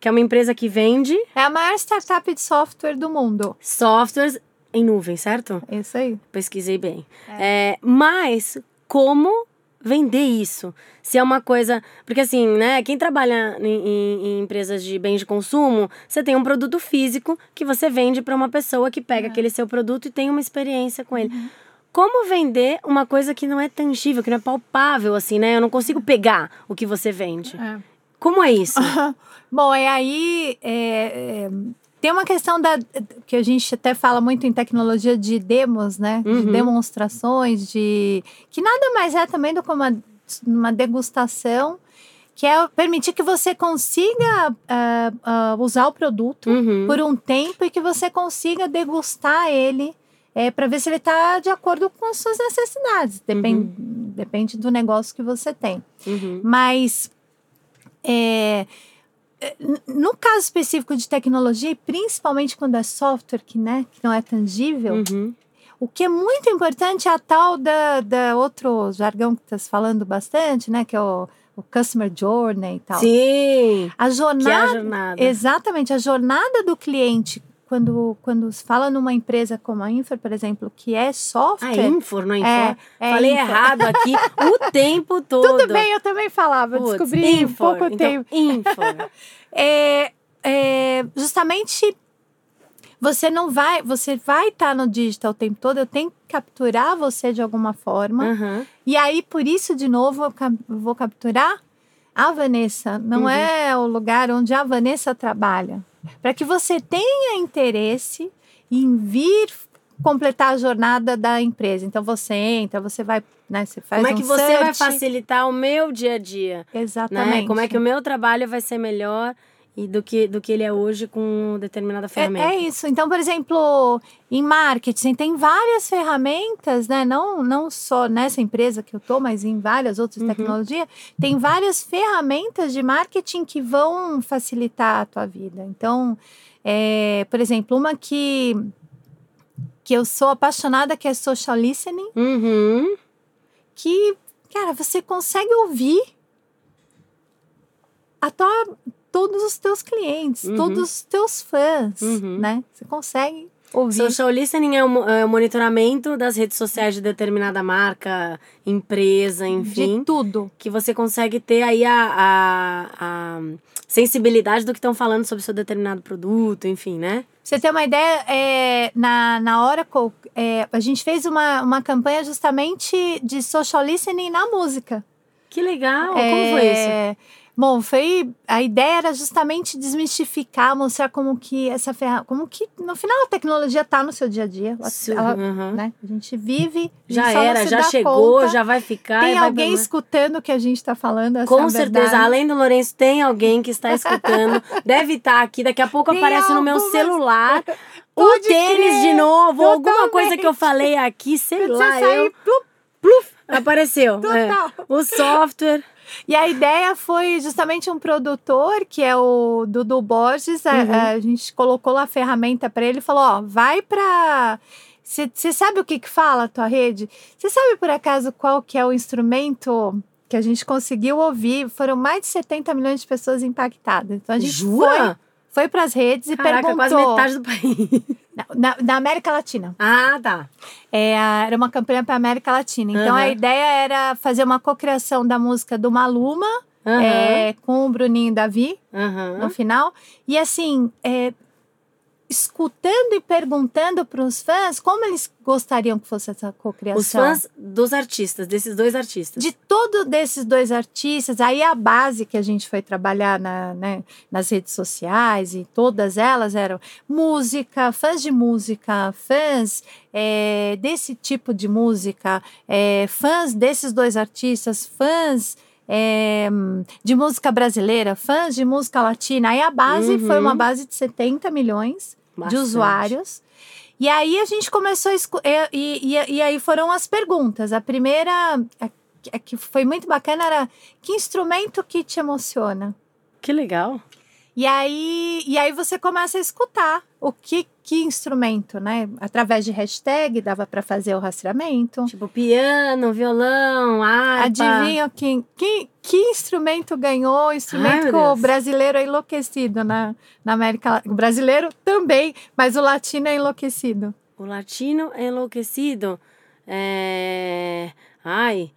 que é uma empresa que vende É a maior startup de software do mundo. softwares em nuvem, certo? É isso aí. pesquisei bem. É, mas como vender isso? Se é uma coisa. Porque assim, né? Quem trabalha em, em- em empresas de bens de consumo, você tem um produto físico que você vende para uma pessoa que pega aquele seu produto e tem uma experiência com ele. Como vender uma coisa que não é tangível, que não é palpável, assim, né? Eu não consigo pegar o que você vende. Como é isso? [laughs] Bom, e aí é, é, tem uma questão da que a gente até fala muito em tecnologia de demos, né? De Uhum. demonstrações, de que nada mais é também do que uma, uma degustação, que é permitir que você consiga ah, ah, usar o produto Uhum. por um tempo e que você consiga degustar ele é, para ver se ele está de acordo com as suas necessidades. Depende, depende do negócio que você tem. Uhum. Mas é, no caso específico de tecnologia, e principalmente quando é software que, né, que não é tangível, Uhum. o que é muito importante é a tal da, da outro jargão que está se falando bastante, né? Que é o, o Customer Journey e tal. Sim. A Que é a jornada. jornada. Exatamente, a jornada do cliente, quando, quando se fala numa empresa como a Infor, por exemplo, que é A software. Infor, não é Infor. É, é Falei Infor. errado aqui o [laughs] tempo todo. Tudo bem, eu também falava, Putz, descobri em Infor. pouco Então, tempo. Infor. [laughs] é, é, justamente você não vai, você vai estar no digital o tempo todo, eu tenho que capturar você de alguma forma. Aham. E aí, por isso, de novo, eu vou capturar a Vanessa. Não Uhum. é o lugar onde a Vanessa trabalha. Para que você tenha interesse em vir completar a jornada da empresa. Então, você entra, você vai, né, você faz Como é um que você vai search. facilitar o meu dia a dia? Exatamente. Né? Como é que o meu trabalho vai ser melhor e do que, do que ele é hoje com determinada ferramenta? É, é isso. Então, por exemplo, em marketing tem várias ferramentas, né? Não, não só nessa empresa que eu tô, mas em várias outras Uhum. tecnologias, tem várias ferramentas de marketing que vão facilitar a tua vida. Então, é, por exemplo, uma que que eu sou apaixonada que é social listening, Uhum. que, cara, você consegue ouvir a tua, todos os teus clientes, Uhum. todos os teus fãs, Uhum. né? Você consegue ouvir. Social listening é o, é o monitoramento das redes sociais de determinada marca, empresa, enfim. De tudo. que você consegue ter aí a, a, a sensibilidade do que estão falando sobre seu determinado produto, enfim, né? Pra você ter uma ideia, é, na, na Oracle, é, a gente fez uma, uma campanha justamente de social listening na música. Que legal! Como foi isso? É, Bom, foi a ideia era justamente desmistificar, mostrar como que essa ferramenta, como que no final a tecnologia está no seu dia a dia, ela, uhum. né? A gente vive, a Já gente não era, já chegou, conta. já vai ficar. Tem vai alguém escutando o que a gente está falando, essa é Com certeza, verdade. além do Lourenço, tem alguém que está escutando. [laughs] Deve estar aqui, daqui a pouco Tem aparece no meu algumas- celular. [laughs] O tênis crer, de novo, alguma totalmente. coisa que eu falei aqui, sei Quando lá. você sair, eu- plup, Apareceu. é. Total. O software. E a ideia foi justamente um produtor, que é o Dudu Borges. A, Uhum. a gente colocou lá a ferramenta para ele e falou: Ó, vai para. Você sabe o que, que fala a tua rede? Você sabe por acaso qual que é o instrumento que a gente conseguiu ouvir? Foram mais de 70 milhões de pessoas impactadas. Então a gente Jura? foi, foi para as redes e Caraca, perguntou. quase metade do país. Na, na América Latina. Ah, tá. É, a- era uma campanha para América Latina. Então a Aham. ideia era fazer uma cocriação da música do Maluma Aham. é, com o Bruninho e Davi aham. no final. E assim, é, escutando e perguntando para os fãs como eles gostariam que fosse essa cocriação. Os fãs dos artistas, desses dois artistas. De todos desses dois artistas, aí a base que a gente foi trabalhar na, né, nas redes sociais e todas elas eram música, fãs de música, fãs é, desse tipo de música, é, fãs desses dois artistas, fãs é, de música brasileira, fãs de música latina. Aí a base Uhum. foi uma base de 70 milhões de Bastante. usuários. E aí a gente começou a escu- e, e, e, e aí foram as perguntas. A primeira, a, a que foi muito bacana, era que instrumento que te emociona? Que legal. E aí, e aí você começa a escutar o que, que instrumento, né? Através de hashtag dava para fazer o rastreamento. Tipo, piano, violão, harpa. Adivinha quem, que, que instrumento ganhou? Instrumento Ai, brasileiro é enlouquecido na, na América Latina. O brasileiro também, mas o latino é enlouquecido. O latino é enlouquecido. É... Ai,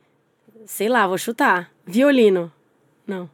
sei lá, vou chutar. Violino. Não.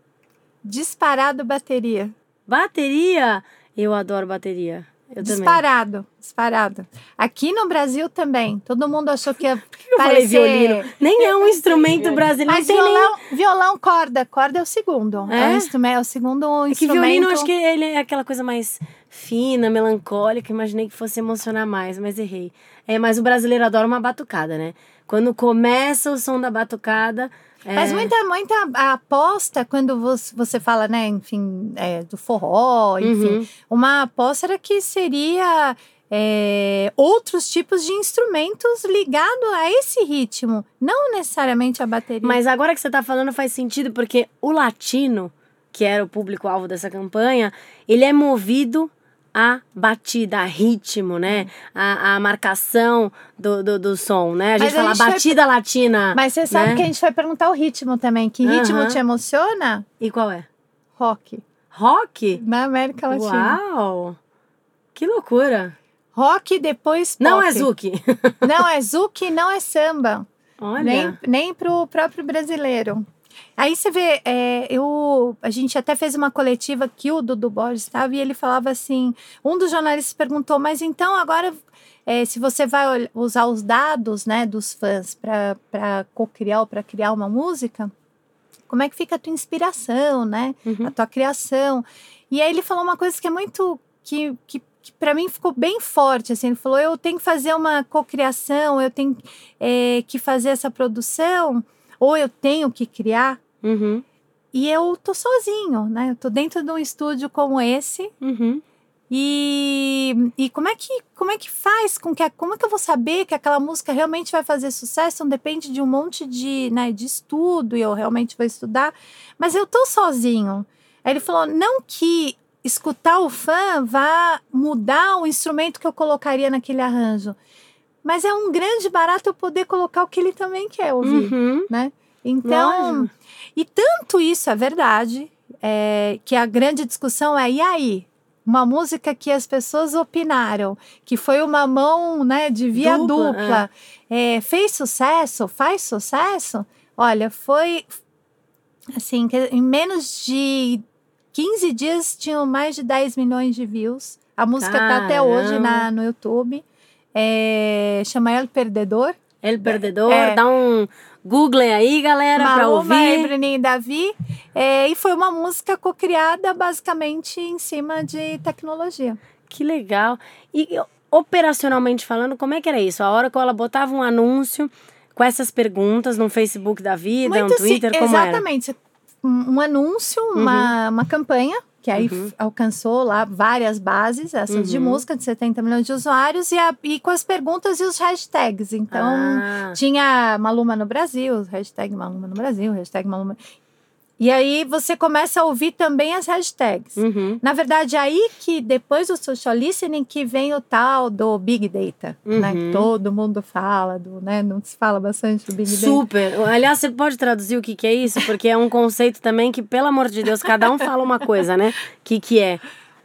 Disparado bateria. Bateria. Eu adoro bateria. Eu também. disparado, disparado. Aqui no Brasil também. Todo mundo achou que ia [laughs] Por que eu falei parecer... violino? Nem é um [laughs] instrumento brasileiro. Mas tem nem- violão, violão, corda. Corda é o segundo. É, É? o, instrumento, é o segundo É que instrumento. violino, eu acho que ele é aquela coisa mais fina, melancólica. Imaginei que fosse emocionar mais, mas errei. É, mas o brasileiro adora uma batucada, né? Quando começa o som da batucada. É- Mas muita, muita aposta, quando você, fala, né, enfim, é, do forró, enfim, Uhum. uma aposta era que seria é, outros tipos de instrumentos ligados a esse ritmo, não necessariamente a bateria. Mas agora que você tá falando faz sentido, porque o latino, que era o público-alvo dessa campanha, ele é movido a batida, a ritmo, né? A, a marcação do, do, do som, né? A gente Mas a fala gente vai- batida latina. Mas você sabe né? que a gente vai perguntar o ritmo também. Que ritmo Aham. te emociona? E qual é? Rock. Rock? Na América Latina. Uau! Que loucura! Rock depois pop. Não é Zuki. Não é zouk, não é samba. [laughs] Olha. Nem, nem pro próprio brasileiro. Aí você vê, é, eu, a gente até fez uma coletiva que o Dudu Borges estava e ele falava assim: um dos jornalistas perguntou, mas então agora, é, se você vai usar os dados né, dos fãs para co-criar ou para criar uma música, como é que fica a tua inspiração, né? Uhum. A tua criação. E aí ele falou uma coisa que é muito. que, que, que para mim ficou bem forte. Assim, ele falou: eu tenho que fazer uma cocriação, eu tenho é, que fazer essa produção, ou eu tenho que criar. Uhum. E eu tô sozinho, né? Eu tô dentro de um estúdio como esse. Uhum. E, e como é que como é que faz com que como é que eu vou saber que aquela música realmente vai fazer sucesso? Não depende de um monte de, né, de estudo e eu realmente vou estudar, mas eu tô sozinho. Aí ele falou não que escutar o fã vá mudar o instrumento que eu colocaria naquele arranjo, mas é um grande barato eu poder colocar o que ele também quer ouvir, Uhum. né? Então, Lógico. e tanto isso é verdade, é, que a grande discussão é, e aí? Uma música que as pessoas opinaram, que foi uma mão né, de via Dupla, dupla, é, fez sucesso, faz sucesso? Olha, foi assim, que em menos de 15 dias tinham mais de 10 milhões de views. A música tá até hoje na, Caramba. no YouTube. É, chama El Perdedor. El Perdedor. É. Dá um Google aí, galera, e ouvir. Bruninho e Davi. É, e foi uma música co-criada basicamente em cima de tecnologia. Que legal. E operacionalmente falando, como é que era isso? A Oracle, ela botava um anúncio com essas perguntas no Facebook da vida, no sim- Twitter, como era? exatamente. Um, anúncio, uma, uma campanha, que aí Uhum. alcançou lá várias bases, essas de Uhum. música, de 70 milhões de usuários, e, a- e com as perguntas e os hashtags. Então, Ah, tinha Maluma no Brasil, hashtag Maluma no Brasil, hashtag Maluma. E aí você começa a ouvir também as hashtags. uhum, Na verdade, aí que depois do social listening que vem o tal do Big Data, né? Uhum. Que todo mundo fala, do, né? Não se fala bastante do Big Data. super. Aliás, você pode traduzir o que, que é isso? Porque é um conceito também que, pelo amor de Deus, cada um fala uma coisa, né? O que, que é?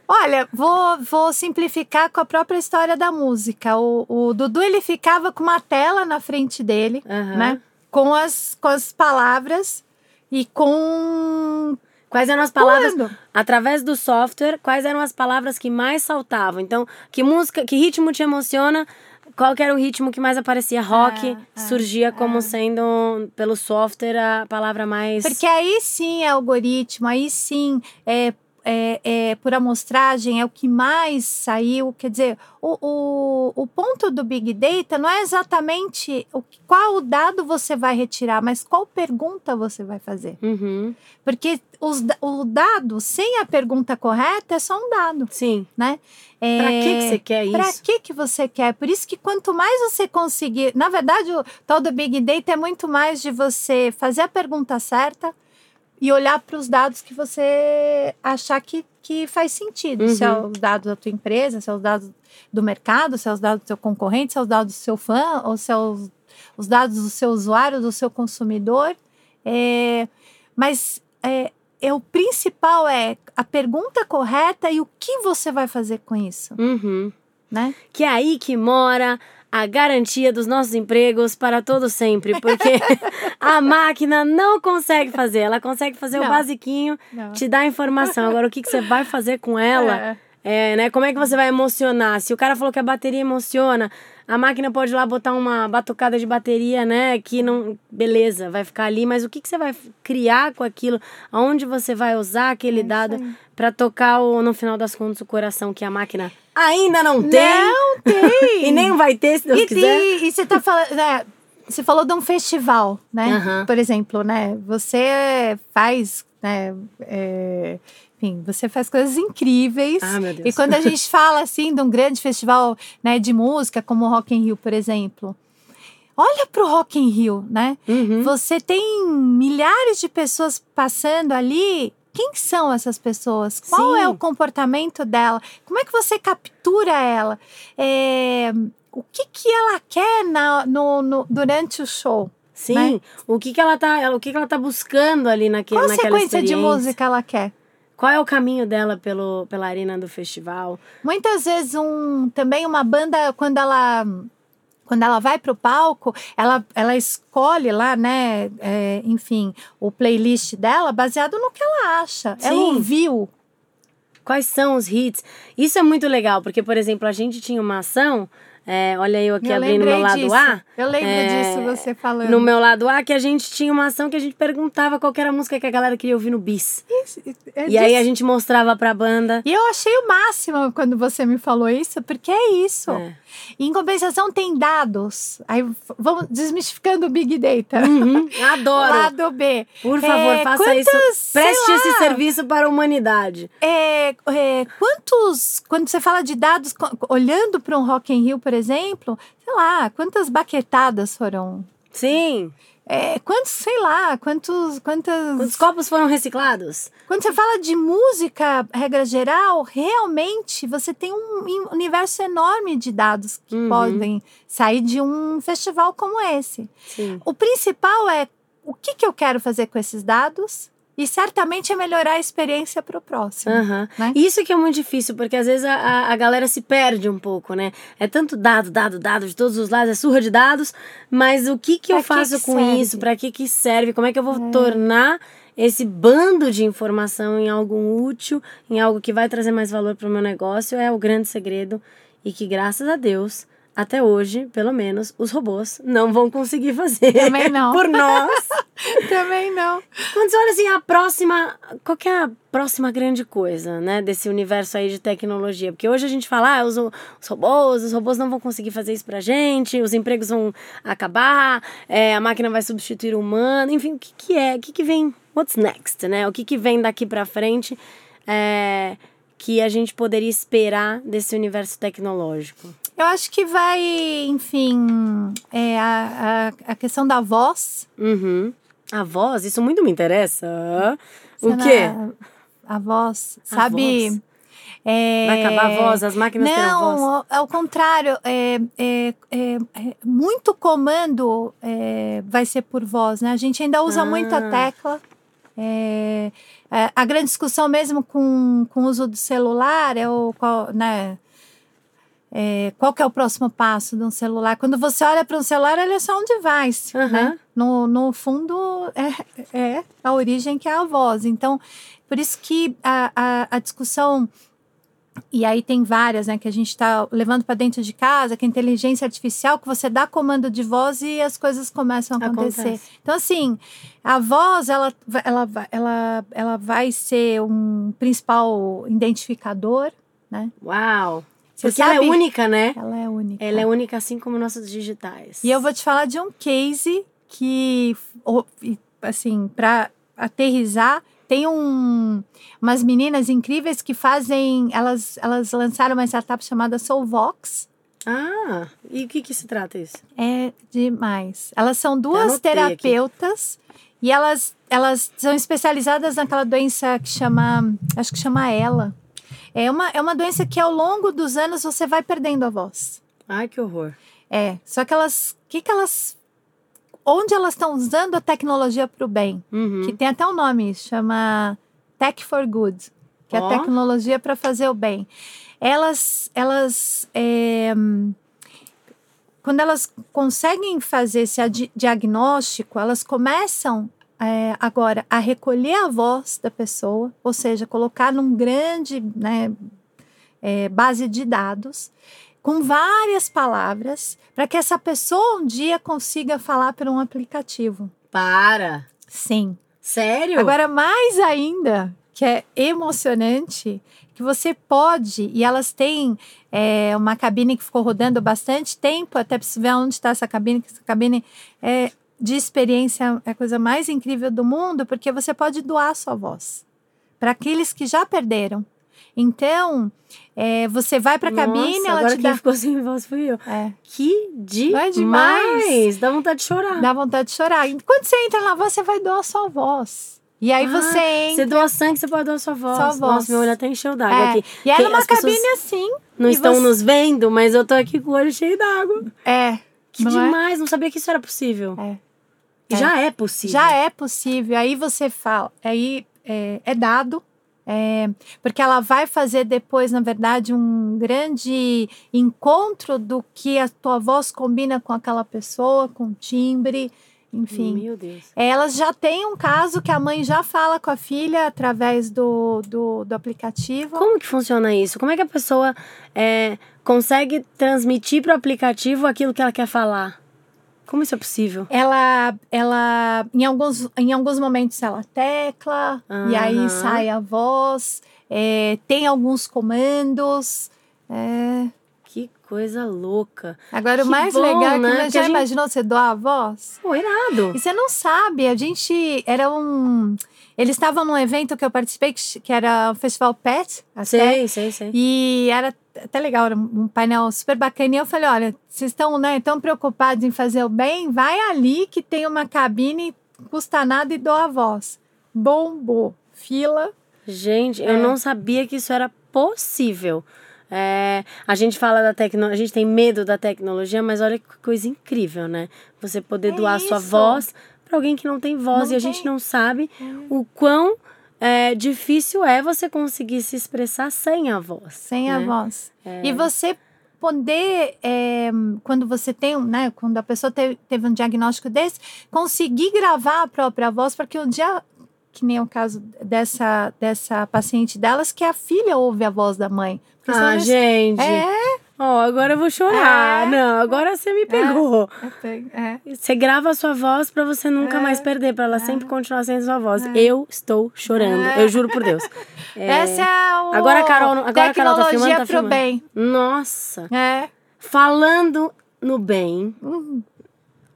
Olha, vou, vou simplificar com a própria história da música. O, o Dudu, ele ficava com uma tela na frente dele, Aham. né? Com as, com as palavras e com... Quais eram as palavras? Pulando. Através do software, quais eram as palavras que mais saltavam? Então, que música, que ritmo te emociona? Qual que era o ritmo que mais aparecia? Rock ah, surgia como sendo, pelo software, a palavra mais. Porque aí sim é algoritmo, aí sim é, é, é por amostragem, é o que mais saiu. Quer dizer, o, o, o ponto do Big Data não é exatamente o, qual dado você vai retirar, mas qual pergunta você vai fazer. Uhum. Porque os, o dado, sem a pergunta correta, é só um dado, Sim. né? É, Pra que, que você quer isso? que que você quer? Por isso que quanto mais você conseguir, na verdade, o tal do Big Data é muito mais de você fazer a pergunta certa e olhar para os dados que você achar que, que faz sentido. Se é Uhum. os dados da tua empresa, se é os dados do mercado, se é os dados do seu concorrente, se é os dados do seu fã, ou se é os, os dados do seu usuário, do seu consumidor. É, mas é, é, o principal é a pergunta correta e o que você vai fazer com isso, Uhum. né? Que é aí que mora a garantia dos nossos empregos para todo sempre, porque [laughs] a máquina não consegue fazer, ela consegue fazer o Não. basiquinho, te dar informação. Agora, o que, que você vai fazer com ela? É. É, né? Como é que você vai emocionar? Se o cara falou que a bateria emociona, a máquina pode ir lá botar uma batucada de bateria, né? Que não. Beleza, vai ficar ali, mas o que, que você vai criar com aquilo? Aonde você vai usar aquele É dado para tocar, o, no final das contas, o coração que a máquina ainda não tem? Não tem! [laughs] E nem vai ter, se Deus e, quiser. e, e você tá falando, né? Você falou de um festival, né? Por exemplo, né? Você faz, né? é, enfim, você faz coisas incríveis. Ah, meu Deus. E quando a gente [laughs] fala assim de um grande festival, né, de música, como o Rock in Rio, por exemplo, olha pro Rock in Rio, né? Uhum. Você tem milhares de pessoas passando ali. Quem são essas pessoas? Qual Sim. é o comportamento dela? Como é que você captura ela? É, o que, que ela quer na- no, no- durante o show? Sim, né? o que que ela tá, ela- o que que ela tá buscando ali naquele, Qual naquela sequência de música ela quer? Qual é o caminho dela pelo, pela arena do festival? Muitas vezes um também uma banda quando ela quando ela vai para o palco, ela, ela escolhe lá, né, é, enfim, o playlist dela baseado no que ela acha. Ela Sim. ouviu. Quais são os hits? Isso é muito legal, porque, por exemplo, a gente tinha uma ação, é, olha eu aqui Eu abrindo meu lado disso. A. Eu lembro é, disso você falando. No meu lado A, que a gente tinha uma ação que a gente perguntava qual era a música que a galera queria ouvir no bis. É E aí disso. a gente mostrava pra banda. E eu achei o máximo quando você me falou isso, porque é isso. É. Em compensação, tem dados. Aí vamos desmistificando o Big Data. Uhum, [laughs] adoro. Lado B. Por favor, É, faça quantas, isso. Preste esse lá, serviço para a humanidade. É, é, quantos, quando você fala de dados, olhando para um Rock in Rio, por exemplo, sei lá, quantas baquetadas foram? Sim. É, quantos, sei lá, quantos, quantas... Quantos copos foram reciclados? Quando você fala de música, regra geral, realmente você tem um universo enorme de dados que Uhum. podem sair de um festival como esse. Sim. O principal é o que, que eu quero fazer com esses dados e certamente é melhorar a experiência para o próximo. Aham. né? Isso que é muito difícil, porque às vezes a, a, a galera se perde um pouco, né? É tanto dado, dado, dado de todos os lados, é surra de dados, mas o que que eu Pra faço que com serve? isso? Pra que que serve? Como é que eu vou tornar esse bando de informação em algo útil, em algo que vai trazer mais valor para o meu negócio? É o grande segredo e que, graças a Deus, até hoje, pelo menos, os robôs não vão conseguir fazer Também [laughs] não. por nós. [laughs] Também não. Quando você olha assim, a próxima. Qual é a próxima grande coisa, né? Desse universo aí de tecnologia? Porque hoje a gente fala, ah, os, os robôs, os robôs não vão conseguir fazer isso pra gente, os empregos vão acabar, é, a máquina vai substituir o humano, enfim, o que, que é? O que, que vem? What's next, né? O que, que vem daqui pra frente é, que a gente poderia esperar desse universo tecnológico? Eu acho que vai, enfim, é, a, a, a questão da voz. Uhum. A voz, isso muito me interessa. O quê? A, a voz, A sabe? voz. É, Vai acabar a voz, as máquinas terão voz. Não, ao, contrário, é, é, é, é, muito comando é, vai ser por voz, né? A gente ainda usa Ah. muita tecla. É, é, a grande discussão mesmo com, com o uso do celular é o qual, né? É, qual que é o próximo passo de um celular? Quando você olha para um celular, ele é só um device. Aham. né? No, no fundo, é, é a origem que é a voz. Então, por isso que a, a, a discussão e aí tem várias, né, que a gente está levando para dentro de casa, que é inteligência artificial, que você dá comando de voz e as coisas começam a acontecer. Acontece. Então, assim, a voz, ela, ela, ela, ela vai ser um principal identificador, né? Uau! Você Porque ela é sabe- única, né? Ela é única. Ela é única assim como nossas digitais. E eu vou te falar de um case que, assim, para aterrizar, tem um, umas meninas incríveis que fazem. Elas, elas lançaram uma startup chamada Soulvox. Ah, e o que que se trata isso? É demais. Elas são duas anotei aqui. terapeutas e elas, elas são especializadas naquela doença que chama. Acho que chama ela. É uma, é uma doença que ao longo dos anos você vai perdendo a voz. Ai, que horror. É, só que elas, que que elas, onde elas estão usando a tecnologia para o bem? Uhum. Que tem até um nome, chama Tech for Good, que é Ó. a tecnologia para fazer o bem. Elas, elas, é, quando elas conseguem fazer esse diagnóstico, elas começam é, agora a recolher a voz da pessoa, ou seja, colocar num grande né, é, base de dados com várias palavras para que essa pessoa um dia consiga falar por um aplicativo. Para. Sim. Sério? Agora, mais ainda, que é emocionante, que você pode, e elas têm é, uma cabine que ficou rodando bastante tempo, até preciso ver onde está essa cabine, que essa cabine é de experiência é a coisa mais incrível do mundo, porque você pode doar a sua voz para aqueles que já perderam. Então, é, você vai para a cabine, Nossa, ela agora te dá. ficou sem voz fui eu. É, Que demais. é demais? Dá vontade de chorar. dá vontade de chorar. Quando você entra na voz, você vai doar a sua voz. E aí Ah, você entra. Você doa sangue, você pode doar sua voz. Sua voz. Nossa, meu olho até encheu d'água É, aqui. E é uma as pessoas cabine assim. Não estão você- nos vendo, mas eu tô aqui com o olho cheio d'água. É. Que não é? demais, não sabia que isso era possível. É. Já é possível. Já é possível. Aí você fala, aí é, é dado, é, porque ela vai fazer depois, na verdade, um grande encontro do que a tua voz combina com aquela pessoa, com timbre, enfim. Meu Deus. Elas já têm um caso que a mãe já fala com a filha através do, do, do aplicativo. Como que funciona isso? Como é que a pessoa é, consegue transmitir pro aplicativo aquilo que ela quer falar? Como isso é possível? Ela, ela em, alguns, em alguns momentos ela tecla, e aí sai a voz, é, tem alguns comandos. é. Que coisa louca. Agora, Que o mais bom, legal é que né? você Porque já gente- imaginou você doar a voz? Pô, irado. E você não sabe, a gente era um. Eles estavam num evento que eu participei, que que era o Festival Pet, até, Sei, sei, sei. E era até legal, era um painel super bacana. E eu falei: olha, vocês estão né, tão preocupados em fazer o bem? Vai ali que tem uma cabine, custa nada e doa a voz. Bombou. Fila. Gente, eu É. não sabia que isso era possível. É, a gente fala da tecnologia, a gente tem medo da tecnologia, mas olha que coisa incrível, né? Você poder É doar sua isso. voz para alguém que não tem voz Não e a gente tem. não sabe o quão é, difícil é você conseguir se expressar sem a voz. Sem a né? voz. É. E você poder, é, quando você tem, né, quando a pessoa te- teve um diagnóstico desse, conseguir gravar a própria voz, porque um dia, que nem o caso dessa, dessa paciente delas, que a filha ouve a voz da mãe. Ah, eles- gente. É, Ó, agora eu vou chorar. É. Não, agora você me pegou. É. Você grava a sua voz pra você nunca É. mais perder, pra ela sempre continuar sendo sua voz. É. Eu estou chorando, É. eu juro por Deus. [laughs] É, Essa é o Agora a Carol- agora a Carol tá filmando, tecnologia tá pro filmando. bem. Nossa. É. Falando no bem, Uhum.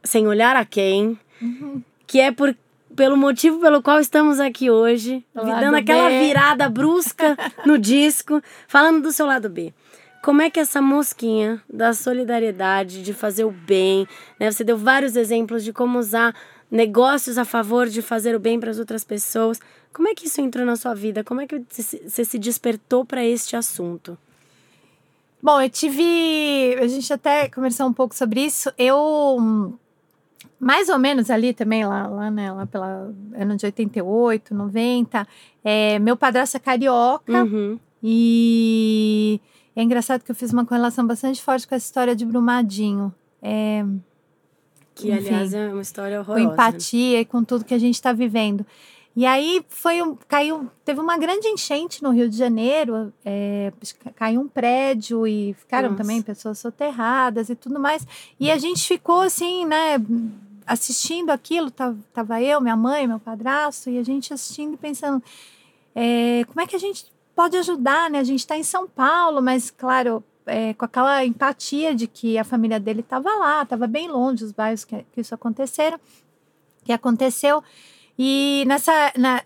sem olhar a quem, que é por, pelo motivo pelo qual estamos aqui hoje, Do dando aquela B. virada brusca no disco, falando do seu lado B. Como é que essa mosquinha da solidariedade, de fazer o bem, né? Você deu vários exemplos de como usar negócios a favor de fazer o bem para as outras pessoas. Como é que isso entrou na sua vida? Como é que você se despertou para este assunto? Bom, eu tive. A gente até conversou um pouco sobre isso. Eu. Mais ou menos ali também, lá, lá, né, lá pela ano de 88, 90, é, meu padrasto é carioca Uhum. e é engraçado que eu fiz uma correlação bastante forte com essa história de Brumadinho. É, Que, Enfim, aliás, é uma história com horrorosa. né? empatia e com tudo que a gente está vivendo. E aí foi um, caiu, teve uma grande enchente no Rio de Janeiro, é, caiu um prédio e ficaram Nossa. também pessoas soterradas e tudo mais. E a gente ficou assim, né, assistindo aquilo, tava, tava eu, minha mãe, meu padrasto, e a gente assistindo e pensando, é, como é que a gente pode ajudar, né? A gente está em São Paulo, mas claro, é, com aquela empatia de que a família dele estava lá, estava bem longe os bairros que, que isso aconteceram, que aconteceu. E nessa, na-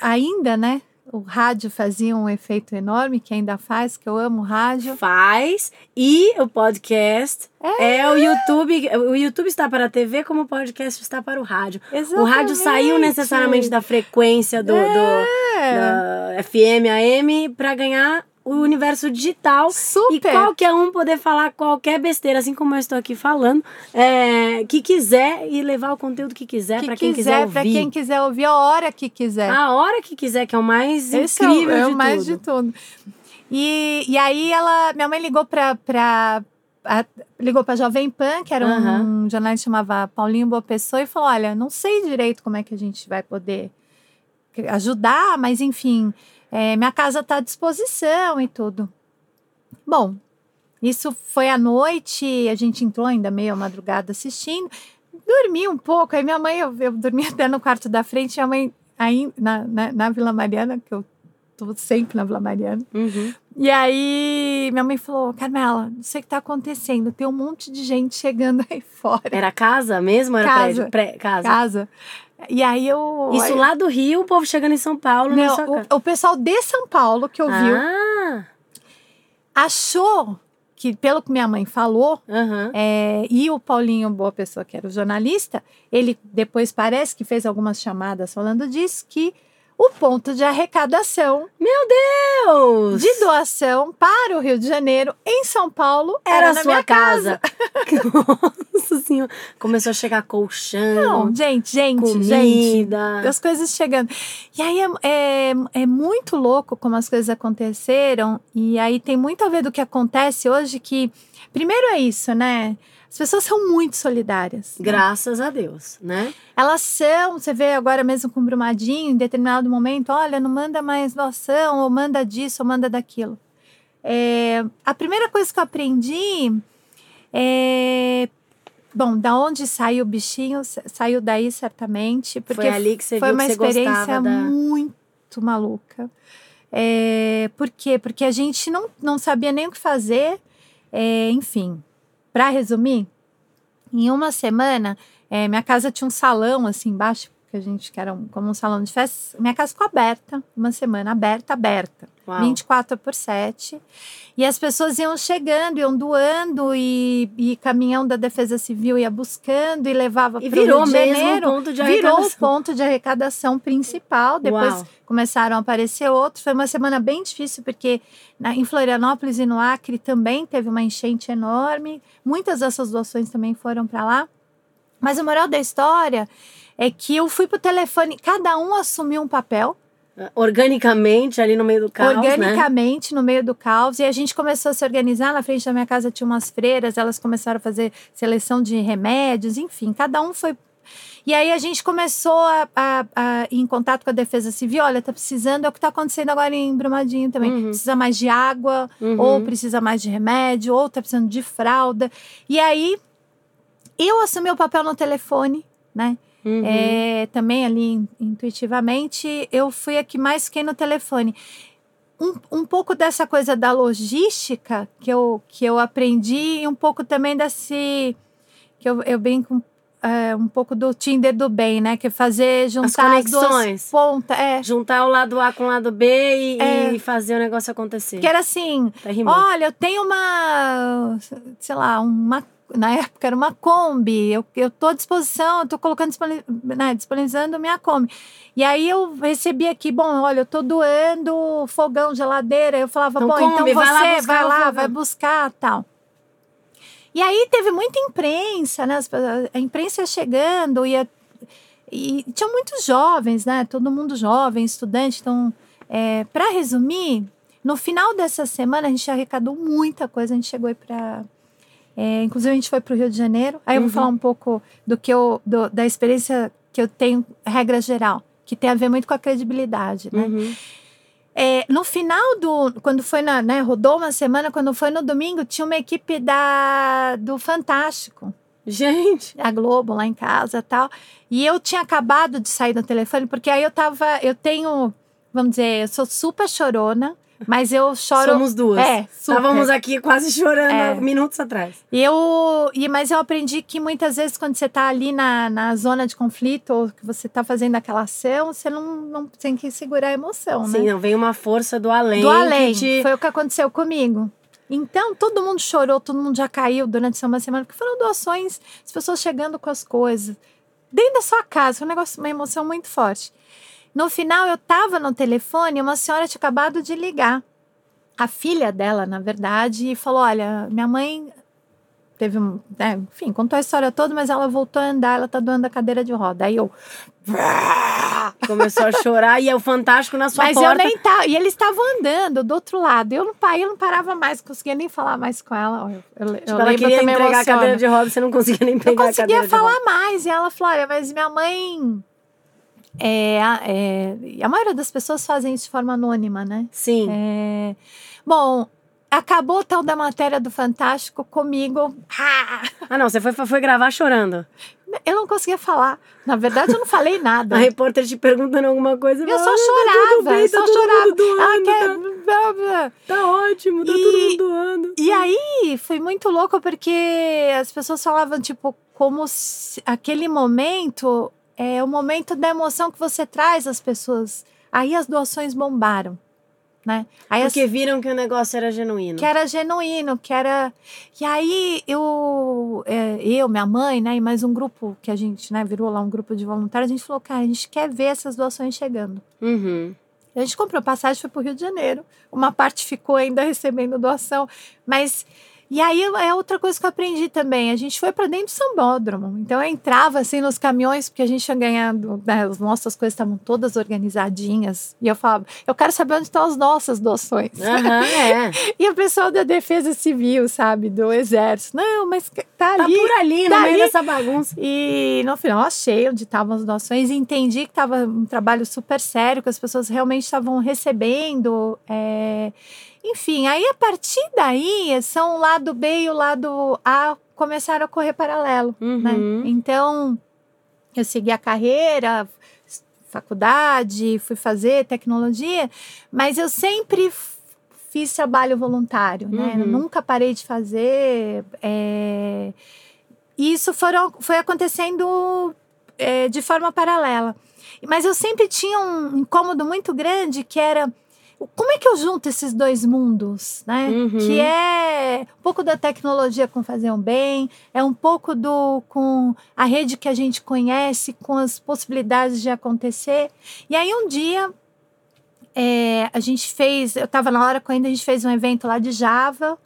ainda, né? O rádio fazia um efeito enorme, que ainda faz, que eu amo rádio. Faz. E o podcast é. o YouTube. O YouTube está para a TV como o podcast está para o rádio. O rádio saiu necessariamente da frequência do, do- É, da FM, AM, para ganhar o universo digital. E super. qualquer um poder falar qualquer besteira, assim como eu estou aqui falando, é, que quiser e levar o conteúdo que quiser que para quem quiser ouvir. para quem quiser ouvir a hora que quiser. A hora que quiser, que é o mais Esse é o- incrível é o de mais tudo. de tudo. E, e aí ela, minha mãe ligou para pra, a- ligou para Jovem Pan, que era um, Aham. jornalista que chamava Paulinho Boa Pessoa, e falou: olha, não sei direito como é que a gente vai poder ajudar, mas enfim, é, minha casa está à disposição e tudo. Bom, isso foi à noite, a gente entrou ainda meio à madrugada assistindo, dormi um pouco, aí minha mãe, eu, eu dormi [laughs] até no quarto da frente, minha mãe aí na, na, na Vila Mariana, que eu tô sempre na Vila Mariana. Uhum. E aí minha mãe falou: Carmela, não sei o que tá acontecendo, tem um monte de gente chegando aí fora. Era casa mesmo? Era Casa. prédio? Pré, casa. Casa. E aí eu. Isso lá do Rio, o povo chegando em São Paulo Não, casa. o, o pessoal de São Paulo que ouviu Ah, achou que, pelo que minha mãe falou, aham. é, e o Paulinho Boa Pessoa, que era o jornalista, ele depois parece que fez algumas chamadas falando disso, que o ponto de arrecadação Deus! de doação para o Rio de Janeiro, em São Paulo, Era era, a na sua minha casa. [laughs] [laughs] Nossa senhora. Começou a chegar colchão, Não, gente, gente, gente. comida. As coisas chegando. E aí é, é, é muito louco como as coisas aconteceram. E aí tem muito a ver do que acontece hoje, que primeiro é isso, né? As pessoas são muito solidárias. né? Graças a Deus, né? Elas são, você vê agora mesmo com o Brumadinho, em determinado momento, olha, não manda mais doação, ou manda disso, ou manda daquilo. É, a primeira coisa que eu aprendi é. Bom, da onde saiu o bichinho, sa- saiu daí certamente. Porque Foi ali que você foi viu uma que você experiência da... muito maluca. É, por quê? Porque a gente não, não sabia nem o que fazer. É, enfim, para resumir, em uma semana, é, minha casa tinha um salão assim embaixo, que a gente que era um- como um salão de festas. Minha casa ficou aberta, uma semana aberta, aberta. Uau. 24 por 7. E as pessoas iam chegando, iam doando, e, e caminhão da Defesa Civil ia buscando e levava para o virou Rio de Janeiro. ponto de virou o arrecadação. ponto de arrecadação principal. Depois Uau. começaram a aparecer outros. Foi uma semana bem difícil, porque na- em Florianópolis e no Acre também teve uma enchente enorme. Muitas dessas doações também foram para lá. Mas o moral da história é que eu fui pro telefone, cada um assumiu um papel, Organicamente, ali no meio do caos, né? organicamente, no meio do caos, e a gente começou a se organizar. Na frente da minha casa tinha umas freiras, elas começaram a fazer seleção de remédios, enfim, cada um foi E aí a gente começou a, a, a ir em contato com a Defesa Civil. Olha, tá precisando, é o que tá acontecendo agora em Brumadinho também. Uhum. Precisa mais de água, Uhum. ou precisa mais de remédio, ou tá precisando de fralda. E aí eu assumi o papel no telefone, né? Uhum. É, também ali in- intuitivamente, eu fui a que mais fiquei no telefone. Um, um pouco dessa coisa da logística que eu, que eu aprendi e um pouco também desse. que eu, eu brinco é, um pouco do Tinder do bem, né? Que é fazer juntar as, conexões. pontas. É. Juntar o lado A com o lado B e, É. e fazer o negócio acontecer. Que era assim: Tá olha, eu tenho uma. sei lá, uma. Na época era uma Kombi, eu, tô à disposição, tô colocando, né, disponibilizando minha Kombi. E aí eu recebi aqui, bom, olha, eu tô doando fogão, geladeira. Eu falava, Então, bom, então você vai lá vai buscar lá, vai buscar tal. E aí teve muita imprensa, né? A imprensa chegando, ia, e tinha muitos jovens, né? Todo mundo jovem, estudante. Então, é, para resumir, no final dessa semana a gente arrecadou muita coisa. A gente chegou aí para. Inclusive, a gente foi para o Rio de Janeiro. Aí eu vou Uhum. falar um pouco do que eu, do- da experiência que eu tenho, regra geral, que tem a ver muito com a credibilidade, né? Uhum. É, no final do. Quando foi na. Né, rodou uma semana, quando foi no domingo, tinha uma equipe da, do Fantástico, Gente, da Globo, lá em casa tal. E eu tinha acabado de sair do telefone, porque aí eu tava. Eu tenho. Vamos dizer, eu sou super chorona, mas eu choro. somos duas. É, super. Estávamos aqui quase chorando É. minutos atrás. E eu, e, mas eu aprendi que muitas vezes, quando você está ali na, na zona de conflito, ou que você está fazendo aquela ação, você não, não tem que segurar a emoção, né? Sim, não, vem uma força do além. do além. te- Foi o que aconteceu comigo. Então, todo mundo chorou, todo mundo já caiu durante uma semana, porque foram doações, as pessoas chegando com as coisas. Dentro da sua casa, foi um negócio, uma emoção muito forte. No final, eu estava no telefone e uma senhora tinha acabado de ligar. A filha dela, na verdade, e falou: Olha, minha mãe teve um. né, enfim, contou a história toda, mas ela voltou a andar, ela tá doando a cadeira de roda. Aí eu. Começou a chorar e é o fantástico na sua Mas porta. eu nem tava. E eles estavam andando do outro lado. Eu não, eu não parava mais, não conseguia nem falar mais com ela. Eu, eu, eu Tipo, ela lembro, queria eu entregar a cadeira de roda, você não conseguia nem pegar a conseguia cadeira de falar roda. mais. E ela falou: olha, mas minha mãe. É, a- é, a maioria das pessoas fazem isso de forma anônima, né? Sim. É, bom, acabou o tal da matéria do Fantástico comigo. Ah, Ah, não, você foi, foi gravar chorando. eu não conseguia falar. Na verdade, eu não falei nada. [laughs] A repórter te perguntando alguma coisa. Eu só "Ah, chorava, Tá bem, eu tá só chorava. doando, Ela quer. tá, tá ótimo, tá E- todo mundo doando. E aí foi muito louco porque as pessoas falavam, tipo, como se aquele momento é o momento da emoção que você traz às pessoas. Aí as doações bombaram, né? Aí as- Porque viram que o negócio era genuíno. que era genuíno, que era. E aí eu, é, eu, minha mãe, né, e mais um grupo que a gente, né, virou lá um grupo de voluntários, a gente falou, cara, a gente quer ver essas doações chegando. Uhum. A gente comprou passagem, foi para o Rio de Janeiro. Uma parte ficou ainda recebendo doação. Mas. E aí é outra coisa que eu aprendi também. A gente foi para dentro do sambódromo. Então eu entrava assim nos caminhões, porque a gente tinha ganhado. Né, as nossas coisas estavam todas organizadinhas. E eu falava, eu quero saber onde estão as nossas doações. Aham, [laughs] é. E o pessoal da Defesa Civil, sabe? Do Exército. Não, mas tá Tá ali. por ali, no tá meio ali. dessa bagunça. E no final achei onde estavam as doações e entendi que estava um trabalho super sério, que as pessoas realmente estavam recebendo. é, Enfim, aí a partir daí, são o lado B e o lado A começaram a correr paralelo. Né? Uhum. Então, eu segui a carreira, faculdade, fui fazer tecnologia, mas eu sempre fiz trabalho voluntário, né? Uhum. Eu nunca parei de fazer. é, E isso foram, foi acontecendo é, de forma paralela. Mas eu sempre tinha um incômodo muito grande que era como é que eu junto esses dois mundos, né? Uhum. Que é um pouco da tecnologia com fazer um bem, é um pouco do com a rede que a gente conhece, com as possibilidades de acontecer. E aí um dia é, a gente fez, eu estava na hora quando a gente fez um evento lá de Java,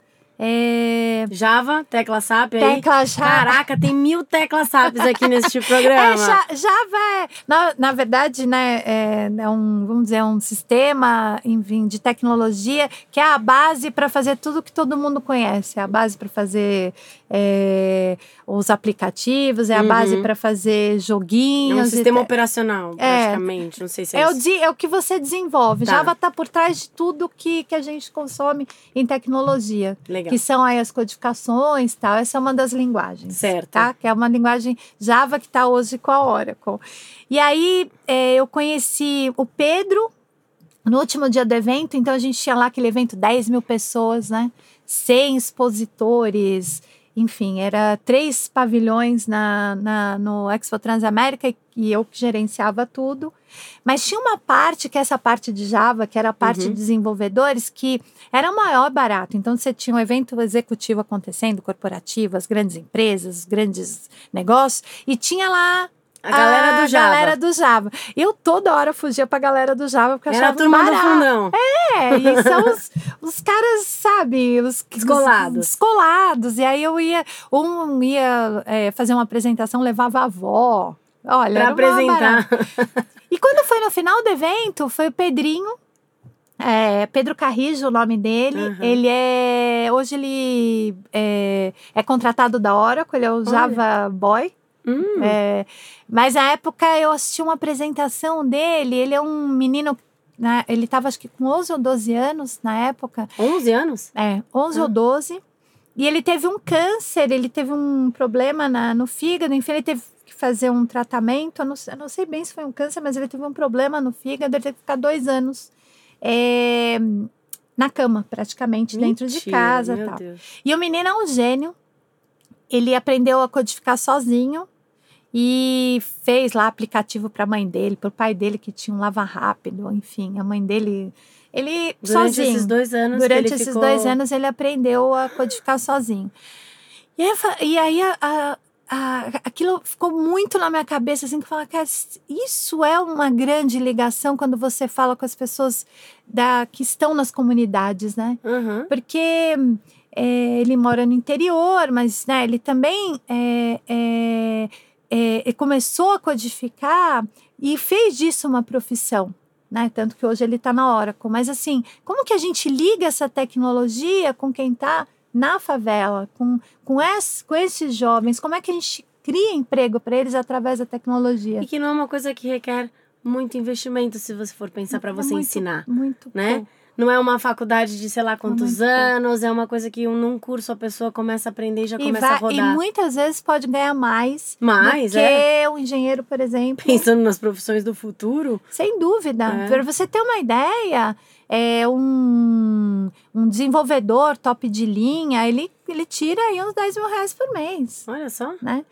É, Java, tecla SAP aí. tecla Java. Caraca, tem mil teclas SAPs aqui neste programa. [laughs] É, Ja- Java é, na, na verdade, né, é, é um, vamos dizer, um sistema, enfim, de tecnologia que é a base para fazer tudo que todo mundo conhece. É a base para fazer é, os aplicativos, é a Uhum. base para fazer É joguinhos. um e sistema te- operacional, praticamente. Não sei se é, é, o, isso. de- é o que você desenvolve. Tá. Java está por trás de tudo que, que a gente consome em tecnologia. Legal. Que são aí as codificações e tal. Essa é uma das linguagens. Certo. Tá? Que é uma linguagem Java que está hoje com a Oracle. E aí é, eu conheci o Pedro no último dia do evento. Então a gente tinha lá aquele evento, 10 mil pessoas, né? 100 expositores. Enfim, era três pavilhões na, na, no Expo Transamérica e, eu que gerenciava tudo. Mas tinha uma parte, que é essa parte de Java, que era a parte Uhum. de desenvolvedores, que era o maior barato. Então, você tinha um evento executivo acontecendo, corporativo, as grandes empresas, os grandes negócios, e tinha lá A galera do Java. galera do Java. Eu toda hora fugia pra galera do Java, porque Era a achava turma do barato. fundão. É, e [laughs] são os, os caras, sabe, os Descolados. os descolados. E aí eu ia, um ia é, fazer uma apresentação, levava a avó. Olha, Pra apresentar. E quando foi no final do evento, foi o Pedrinho. é, Pedro Carrijo, o nome dele. Uhum. Ele é. Hoje ele é, é contratado da Oracle, ele é o Java Boy. Hum, É, mas na época eu assisti uma apresentação dele. Ele é um menino. né, ele estava acho que com 11 ou 12 anos na época. 11 anos? É, 11 Ah. ou 12. E ele teve um câncer, ele teve um problema na, no fígado, enfim, ele teve que fazer um tratamento. Eu não, sei- eu não sei bem se foi um câncer, mas ele teve um problema no fígado, ele teve que ficar dois anos é, na cama, praticamente, dentro de Mentira, casa tal. Deus. E o menino é um gênio. Ele aprendeu a codificar sozinho e fez lá aplicativo para a mãe dele, para o pai dele que tinha um lava rápido, enfim, a mãe dele, ele Durante sozinho. esses dois anos que Durante esses ficou... dois anos ele aprendeu a codificar sozinho. E aí, e aí a- a- a- aquilo ficou muito na minha cabeça, assim, que eu falava, cara, isso é uma grande ligação quando você fala com as pessoas da, que estão nas comunidades, né? Aham. porque é, ele mora no interior, mas né, ele também é, é, é, começou a codificar e fez disso uma profissão. Né? Tanto que hoje ele está na Oracle. Mas assim, como que a gente liga essa tecnologia com quem está na favela, com, com, com esses jovens? Como é que a gente cria emprego para eles através da tecnologia? E que não é uma coisa que requer muito investimento, se você for pensar para você muito- ensinar. Muito né? pouco. Não é uma faculdade de sei lá quantos muito anos, é uma coisa que um- num curso a pessoa começa a aprender e já E, começa vai- a rodar. e muitas vezes pode ganhar mais, Mais, do que é. o engenheiro, por exemplo. Pensando nas profissões do futuro, Sem dúvida. É. Para você ter uma ideia, é um, um desenvolvedor top de linha, ele, ele tira aí uns 10 mil reais por mês, olha só. né?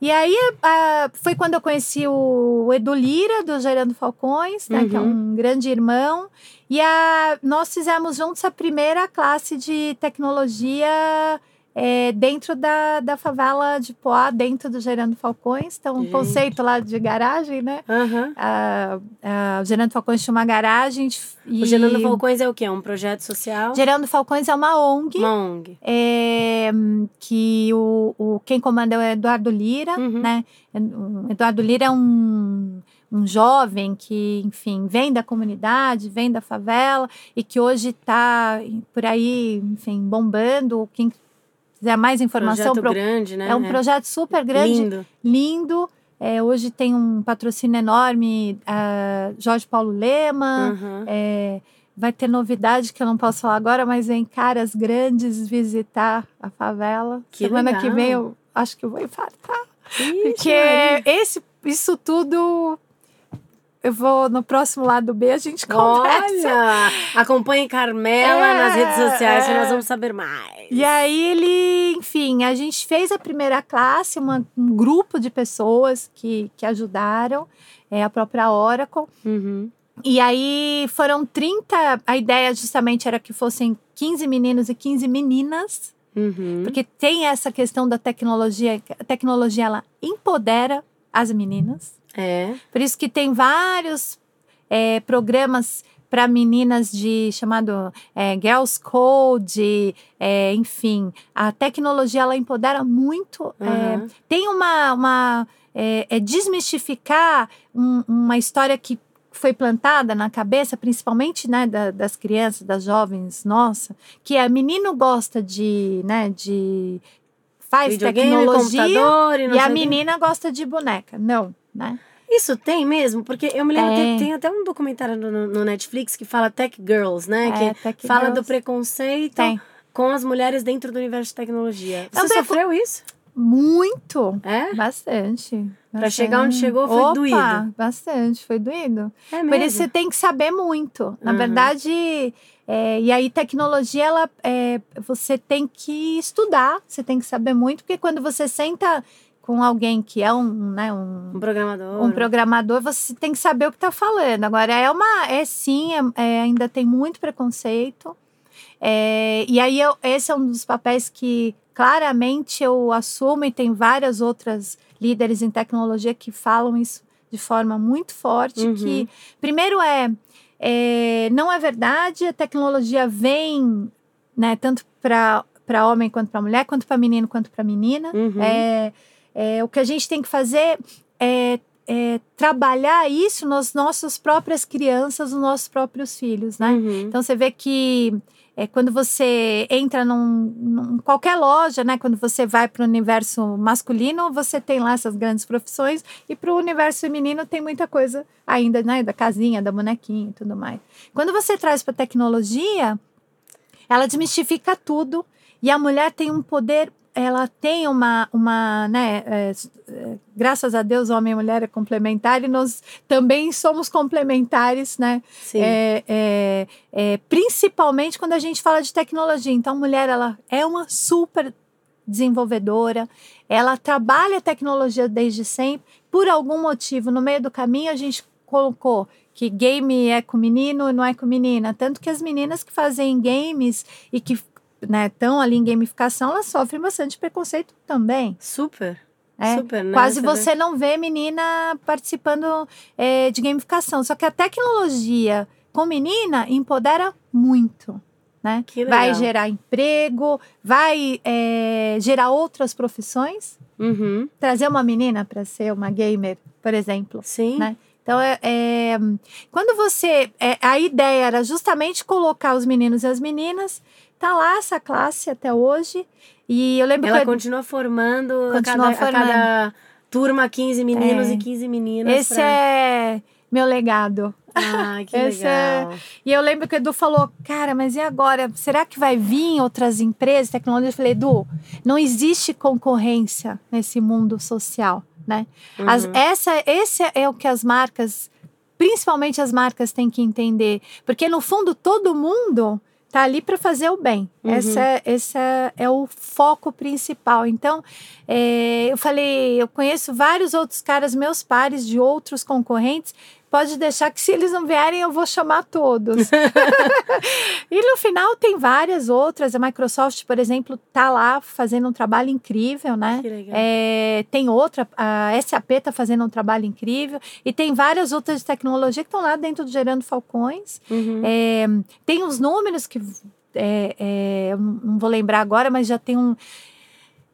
E aí ah, foi quando eu conheci o Edu Lira, do Gerando Falcões, né, que é Uhum. um grande irmão. E a, nós fizemos juntos a primeira classe de tecnologia é, dentro da, da favela de Poá, dentro do Gerando Falcões. Então, um Gente. conceito lá de garagem, né? Aham. a, a, o Gerando Falcões tinha uma garagem. E O Gerando Falcões é o quê? É um projeto social? Gerando Falcões é uma ONG. Uma ONG. é, que o, o- quem comanda é o Eduardo Lira, Uhum. né? O Eduardo Lira é um, um jovem que, enfim, vem da comunidade, vem da favela e que hoje está por aí, enfim, bombando. Quem quiser mais informação, projeto pro- grande, né? é um projeto super grande Lindo. lindo. É, hoje tem um patrocínio enorme, a Jorge Paulo Lema. Aham. É, vai ter novidade que eu não posso falar agora, mas vem caras grandes visitar a favela. Que Semana legal. que vem eu acho que eu vou infartar. Ixi, Porque Maria. esse, isso tudo. Eu vou no próximo lado B, a gente conversa. Olha! Acompanhe Carmela É, nas redes sociais que é. nós vamos saber mais. E aí ele, enfim, a gente fez a primeira classe, uma- um grupo de pessoas que, que ajudaram, é, a própria Oracle. Uhum. E aí foram 30. A ideia justamente era que fossem 15 meninos e 15 meninas, Uhum. porque tem essa questão da tecnologia. A tecnologia ela empodera as meninas. É. Por isso que tem vários é, programas para meninas de chamado é, Girls Code, é, enfim, a tecnologia ela empodera muito. Aham. tem uma, uma é, é desmistificar um- uma história que foi plantada na cabeça, principalmente né, da- das crianças, das jovens, nossa, que é menino gosta de, né, de faz Videogame, tecnologia computador e e a menina gosta de boneca. Não, né? Isso tem mesmo? Porque eu me lembro, tem, Tem. tem até um documentário no, no Netflix que fala Tech Girls, né? É, que Tech fala Girls. do preconceito Tem. com as mulheres dentro do universo de tecnologia. Você Não, tem- sofreu isso? Muito. É? Bastante. Pra chegar onde chegou foi Opa, doído. Bastante, foi doído. É Por isso você tem que saber muito. Na Uhum. verdade, é, e aí tecnologia, ela, é, você tem que estudar, você tem que saber muito, porque quando você senta com alguém que é um, né, um, Um programador. um programador, você tem que saber o que está falando. Agora, é uma. É sim, é- é, ainda tem muito preconceito. É, e aí, eu- esse é um dos papéis que claramente eu assumo, e tem várias outras líderes em tecnologia que falam isso de forma muito forte. Uhum. Que, primeiro, é, é, não é verdade, a tecnologia vem né, tanto para homem quanto para mulher, quanto para menino quanto para menina. Uhum. É, é, o que a gente tem que fazer é, é trabalhar isso nas nossas próprias crianças, nos nossos próprios filhos, né? Uhum. Então você vê que é, quando você entra num, num- qualquer loja, né? Quando você vai para o universo masculino, você tem lá essas grandes profissões e para o universo feminino tem muita coisa ainda, né? Da casinha, da bonequinha e tudo mais. Quando você traz para tecnologia, ela desmistifica tudo e a mulher tem um poder ela tem uma, uma né, é, é, graças a Deus, homem e mulher é complementar e nós também somos complementares, né? Sim. É, é, é, principalmente quando a gente fala de tecnologia. Então, a mulher ela é uma super desenvolvedora, ela trabalha tecnologia desde sempre. Por algum motivo, no meio do caminho, a gente colocou que game é com menino e não é com menina. Tanto que as meninas que fazem games e que estão ali em gamificação, elas sofrem bastante preconceito também. Super. É, Super, né? Quase vê- você não vê menina participando é, de gamificação. Só que a tecnologia com menina empodera muito. Né? Vai gerar emprego, vai é, gerar outras profissões. Uhum. Trazer uma menina para ser uma gamer, por exemplo. Sim. Né? Então, é, é, quando você. é, a ideia era justamente colocar os meninos e as meninas. Tá lá essa classe até hoje. E eu lembro Ela que. continua formando, a Continua cada, a cada turma 15 meninos É. e 15 meninas. Esse pra... é meu legado. Ah, que [laughs] é- legal. E eu lembro que o Edu falou, cara, mas e agora? Será que vai vir outras empresas, tecnologia? Eu falei, Edu, não existe concorrência nesse mundo social, né? As- Uhum. essa, esse é o que as marcas, principalmente as marcas, têm que entender. Porque, no fundo, todo mundo tá ali para fazer o bem. Uhum. Esse, é, esse é, é o foco principal. Então, é, eu falei, eu conheço vários outros caras, meus pares de outros concorrentes. Pode deixar que se eles não vierem, eu vou chamar todos. [laughs] e no final tem várias outras. A Microsoft, por exemplo, tá lá fazendo um trabalho incrível, né? Que legal. É, tem outra, a SAP está fazendo um trabalho incrível. E tem várias outras de tecnologia que estão lá dentro do Gerando Falcões. Uhum. É, tem os números que é, é, eu não vou lembrar agora, mas já tem um.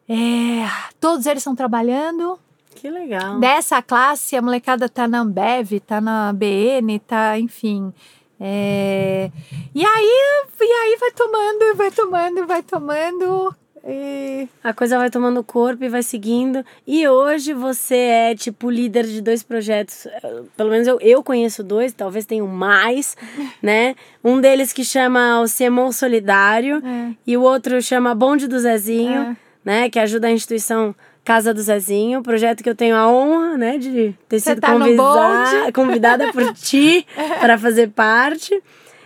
é, todos eles estão trabalhando. Que legal. Dessa classe, a molecada tá na Ambev, tá na BN, tá, enfim. É, e aí, e aí vai tomando, vai tomando, vai tomando. E A coisa vai tomando corpo e vai seguindo. E hoje você é, tipo, líder de dois projetos. Pelo menos eu, eu conheço dois, talvez tenham mais, [laughs] né? Um deles que chama o Semon Solidário É. e o outro chama Bonde do Zezinho, É. né? Que ajuda a instituição Casa do Zezinho. Projeto que eu tenho a honra, né? De ter sido tá no convida- bonde. [laughs] convidada por ti [laughs] para fazer parte.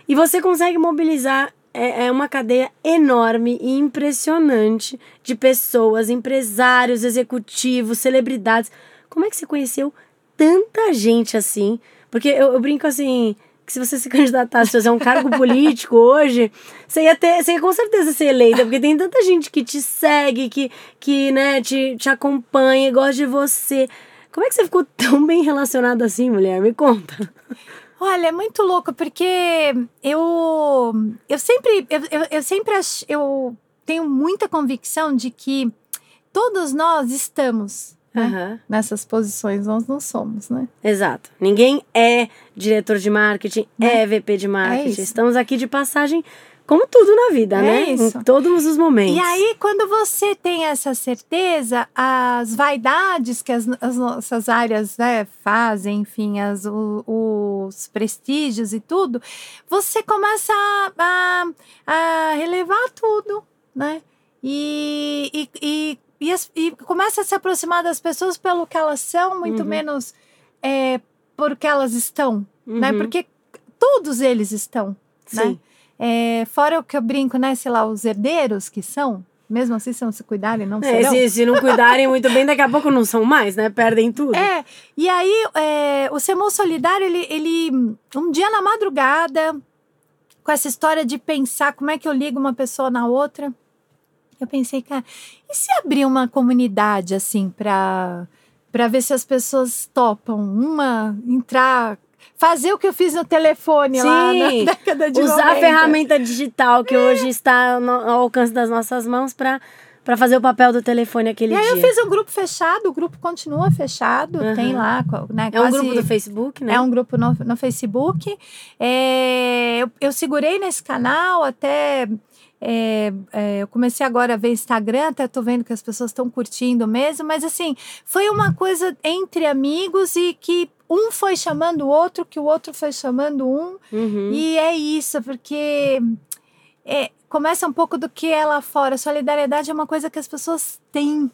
E você consegue mobilizar é, é uma cadeia enorme e impressionante de pessoas, empresários, executivos, celebridades. Como é que você conheceu tanta gente assim? Porque eu, eu brinco assim. Que se você se candidatasse a fazer um cargo político [laughs] hoje, você ia ter, você ia com certeza ser eleita, porque tem tanta gente que te segue, que, que né, te, te acompanha, gosta de você. Como é que você ficou tão bem relacionada assim, mulher? Me conta. Olha, é muito louco, porque eu, eu sempre, eu, eu, eu sempre eu tenho muita convicção de que todos nós estamos né, Aham. nessas posições, nós não somos, né? Exato. Ninguém é diretor de marketing, é VP de marketing. isso. Estamos aqui de passagem, como tudo na vida, É né? isso. Em todos os momentos. E aí, quando você tem essa certeza, as vaidades que as, as nossas áreas né, fazem, enfim, as, o- os prestígios e tudo, você começa a, a, a relevar tudo, né? E, e, e, e, as- e começa a se aproximar das pessoas pelo que elas são, muito Uhum. menos é, por que elas estão, né? Uhum. Porque todos eles estão, né? Sim. É, fora o que eu brinco, né? Sei lá, os herdeiros que são, mesmo assim, se não se cuidarem, não É, serão. se, se não cuidarem muito bem, daqui a pouco não são mais, né? Perdem tudo. É, e aí é, o Semon Solidário, ele, ele, um dia na madrugada, com essa história de pensar como é que eu ligo uma pessoa na outra, eu pensei, cara, e se abrir uma comunidade assim para para ver se as pessoas topam uma entrar, fazer o que eu fiz no telefone lá na Sim, [laughs] década de Usar a 90. ferramenta digital que hoje está no, ao alcance das nossas mãos para para fazer o papel do telefone aquele E aí dia. eu fiz um grupo fechado, o grupo continua fechado, Uhum. tem lá, né? É um grupo do Facebook, né? É um grupo no, no Facebook. É, eu, eu segurei nesse canal até. É, é, eu comecei agora a ver Instagram, até tô vendo que as pessoas estão curtindo mesmo, mas assim, foi uma coisa entre amigos e que um foi chamando o outro, que o outro foi chamando um, Uhum. e é isso, porque é, começa um pouco do que é lá fora. Solidariedade é uma coisa que as pessoas têm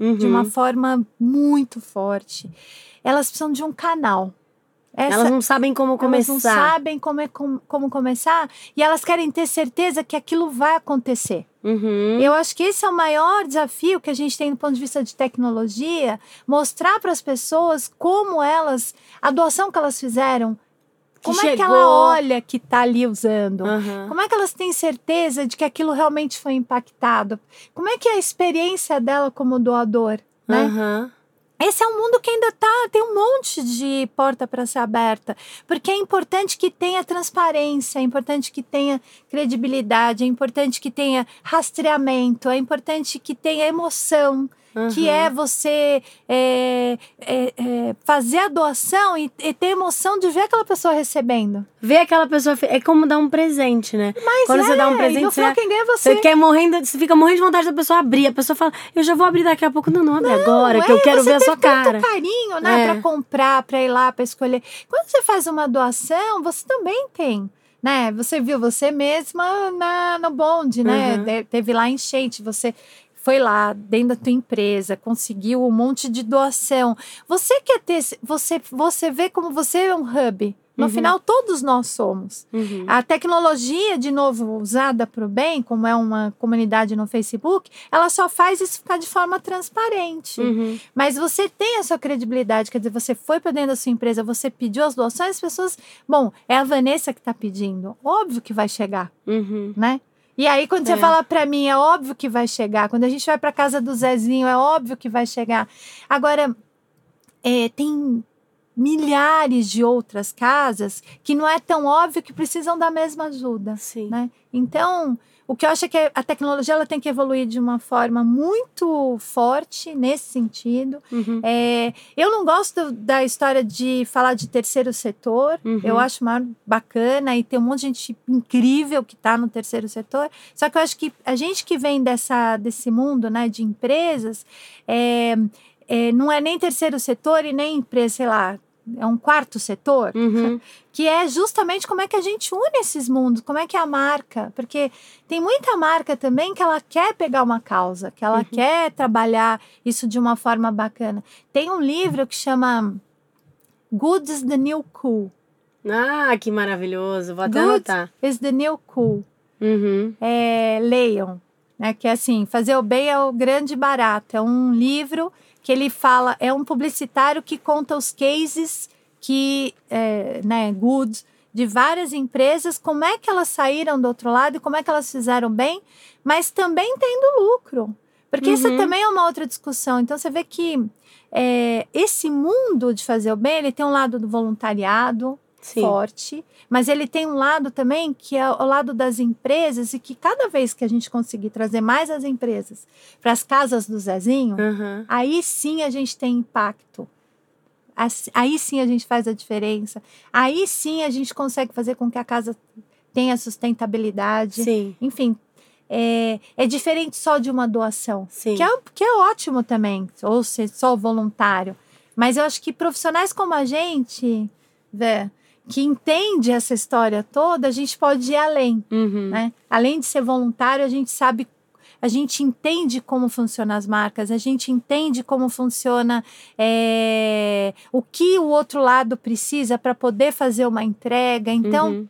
Uhum. de uma forma muito forte. Elas precisam de um canal. Essa, Elas não sabem como elas começar. não sabem como, é, como, como começar e elas querem ter certeza que aquilo vai acontecer. Uhum. Eu acho que esse é o maior desafio que a gente tem do ponto de vista de tecnologia, mostrar para as pessoas como elas, a doação que elas fizeram, como é que chegou. ela olha que está ali usando. Aham. Como é que elas têm certeza de que aquilo realmente foi impactado? Como é que é a experiência dela como doador, né? Aham. Esse é um mundo que ainda tá, tem um monte de porta para ser aberta, porque é importante que tenha transparência, é importante que tenha credibilidade, é importante que tenha rastreamento, é importante que tenha emoção, que Aham. é você é, é, é, fazer a doação e, e ter emoção de ver aquela pessoa recebendo. Ver aquela pessoa. É como dar um presente, né? Mas Quando é, você dá um e presente, você, quem ganha é você. você quer morrendo, você fica morrendo de vontade da pessoa abrir. A pessoa fala, eu já vou abrir daqui a pouco. Não, não abre agora, que eu é, quero você ver a sua cara. carinho, né, É. Pra comprar, pra ir lá, pra escolher. Quando você faz uma doação, você também tem, né? Você viu você mesma na, no bonde, né? Uhum. De- teve lá enchente, você foi lá dentro da tua empresa, conseguiu um monte de doação. Você quer ter, você, você vê como você é um hub. No Uhum. final, todos nós somos. Uhum. A tecnologia, de novo, usada para o bem, como é uma comunidade no Facebook, ela só faz isso ficar de forma transparente. Uhum. Mas você tem a sua credibilidade, quer dizer, você foi para dentro da sua empresa, você pediu as doações, as pessoas. Bom, é a Vanessa que está pedindo. Óbvio que vai chegar, Uhum. né? E aí, quando É. você fala para mim, é óbvio que vai chegar. Quando a gente vai para casa do Zezinho, é óbvio que vai chegar. Agora, é, tem milhares de outras casas que não é tão óbvio que precisam da mesma ajuda Sim. né? Então, o que eu acho é que a tecnologia ela tem que evoluir de uma forma muito forte nesse sentido. Uhum. É, eu não gosto da história de falar de terceiro setor. Uhum. Eu acho bacana e tem um monte de gente incrível que está no terceiro setor. Só que eu acho que a gente que vem dessa, desse mundo né, de empresas é, é, não é nem terceiro setor e nem empresa, sei lá, é um quarto setor Uhum. que é justamente como é que a gente une esses mundos, como é que é a marca, porque tem muita marca também que ela quer pegar uma causa, que ela quer trabalhar isso de uma forma bacana. Tem um livro que chama Good is the New Cool. Ah, que maravilhoso. Vou até Good anotar. is the New Cool. Uhum. É, leiam, né? Que é assim, fazer o bem é o grande barato. É um livro que ele fala, é um publicitário que conta os cases que, é, né, good de várias empresas, como é que elas saíram do outro lado e como é que elas fizeram bem, mas também tendo lucro. Porque isso Uhum. também é uma outra discussão. Então você vê que é, esse mundo de fazer o bem, ele tem um lado do voluntariado, Sim. forte, mas ele tem um lado também que é o lado das empresas e que cada vez que a gente conseguir trazer mais as empresas para as casas do Zezinho, Aham. aí sim a gente tem impacto. Aí sim a gente faz a diferença. Aí sim a gente consegue fazer com que a casa tenha sustentabilidade. Sim, Enfim, é, é diferente só de uma doação. sim. Que é, que é ótimo também, ou ser só voluntário. Mas eu acho que profissionais como a gente, Vé, que entende essa história toda, a gente pode ir além, Uhum. né? Além de ser voluntário, a gente sabe, a gente entende como funcionam as marcas, a gente entende como funciona é, o que o outro lado precisa para poder fazer uma entrega. Então, Uhum.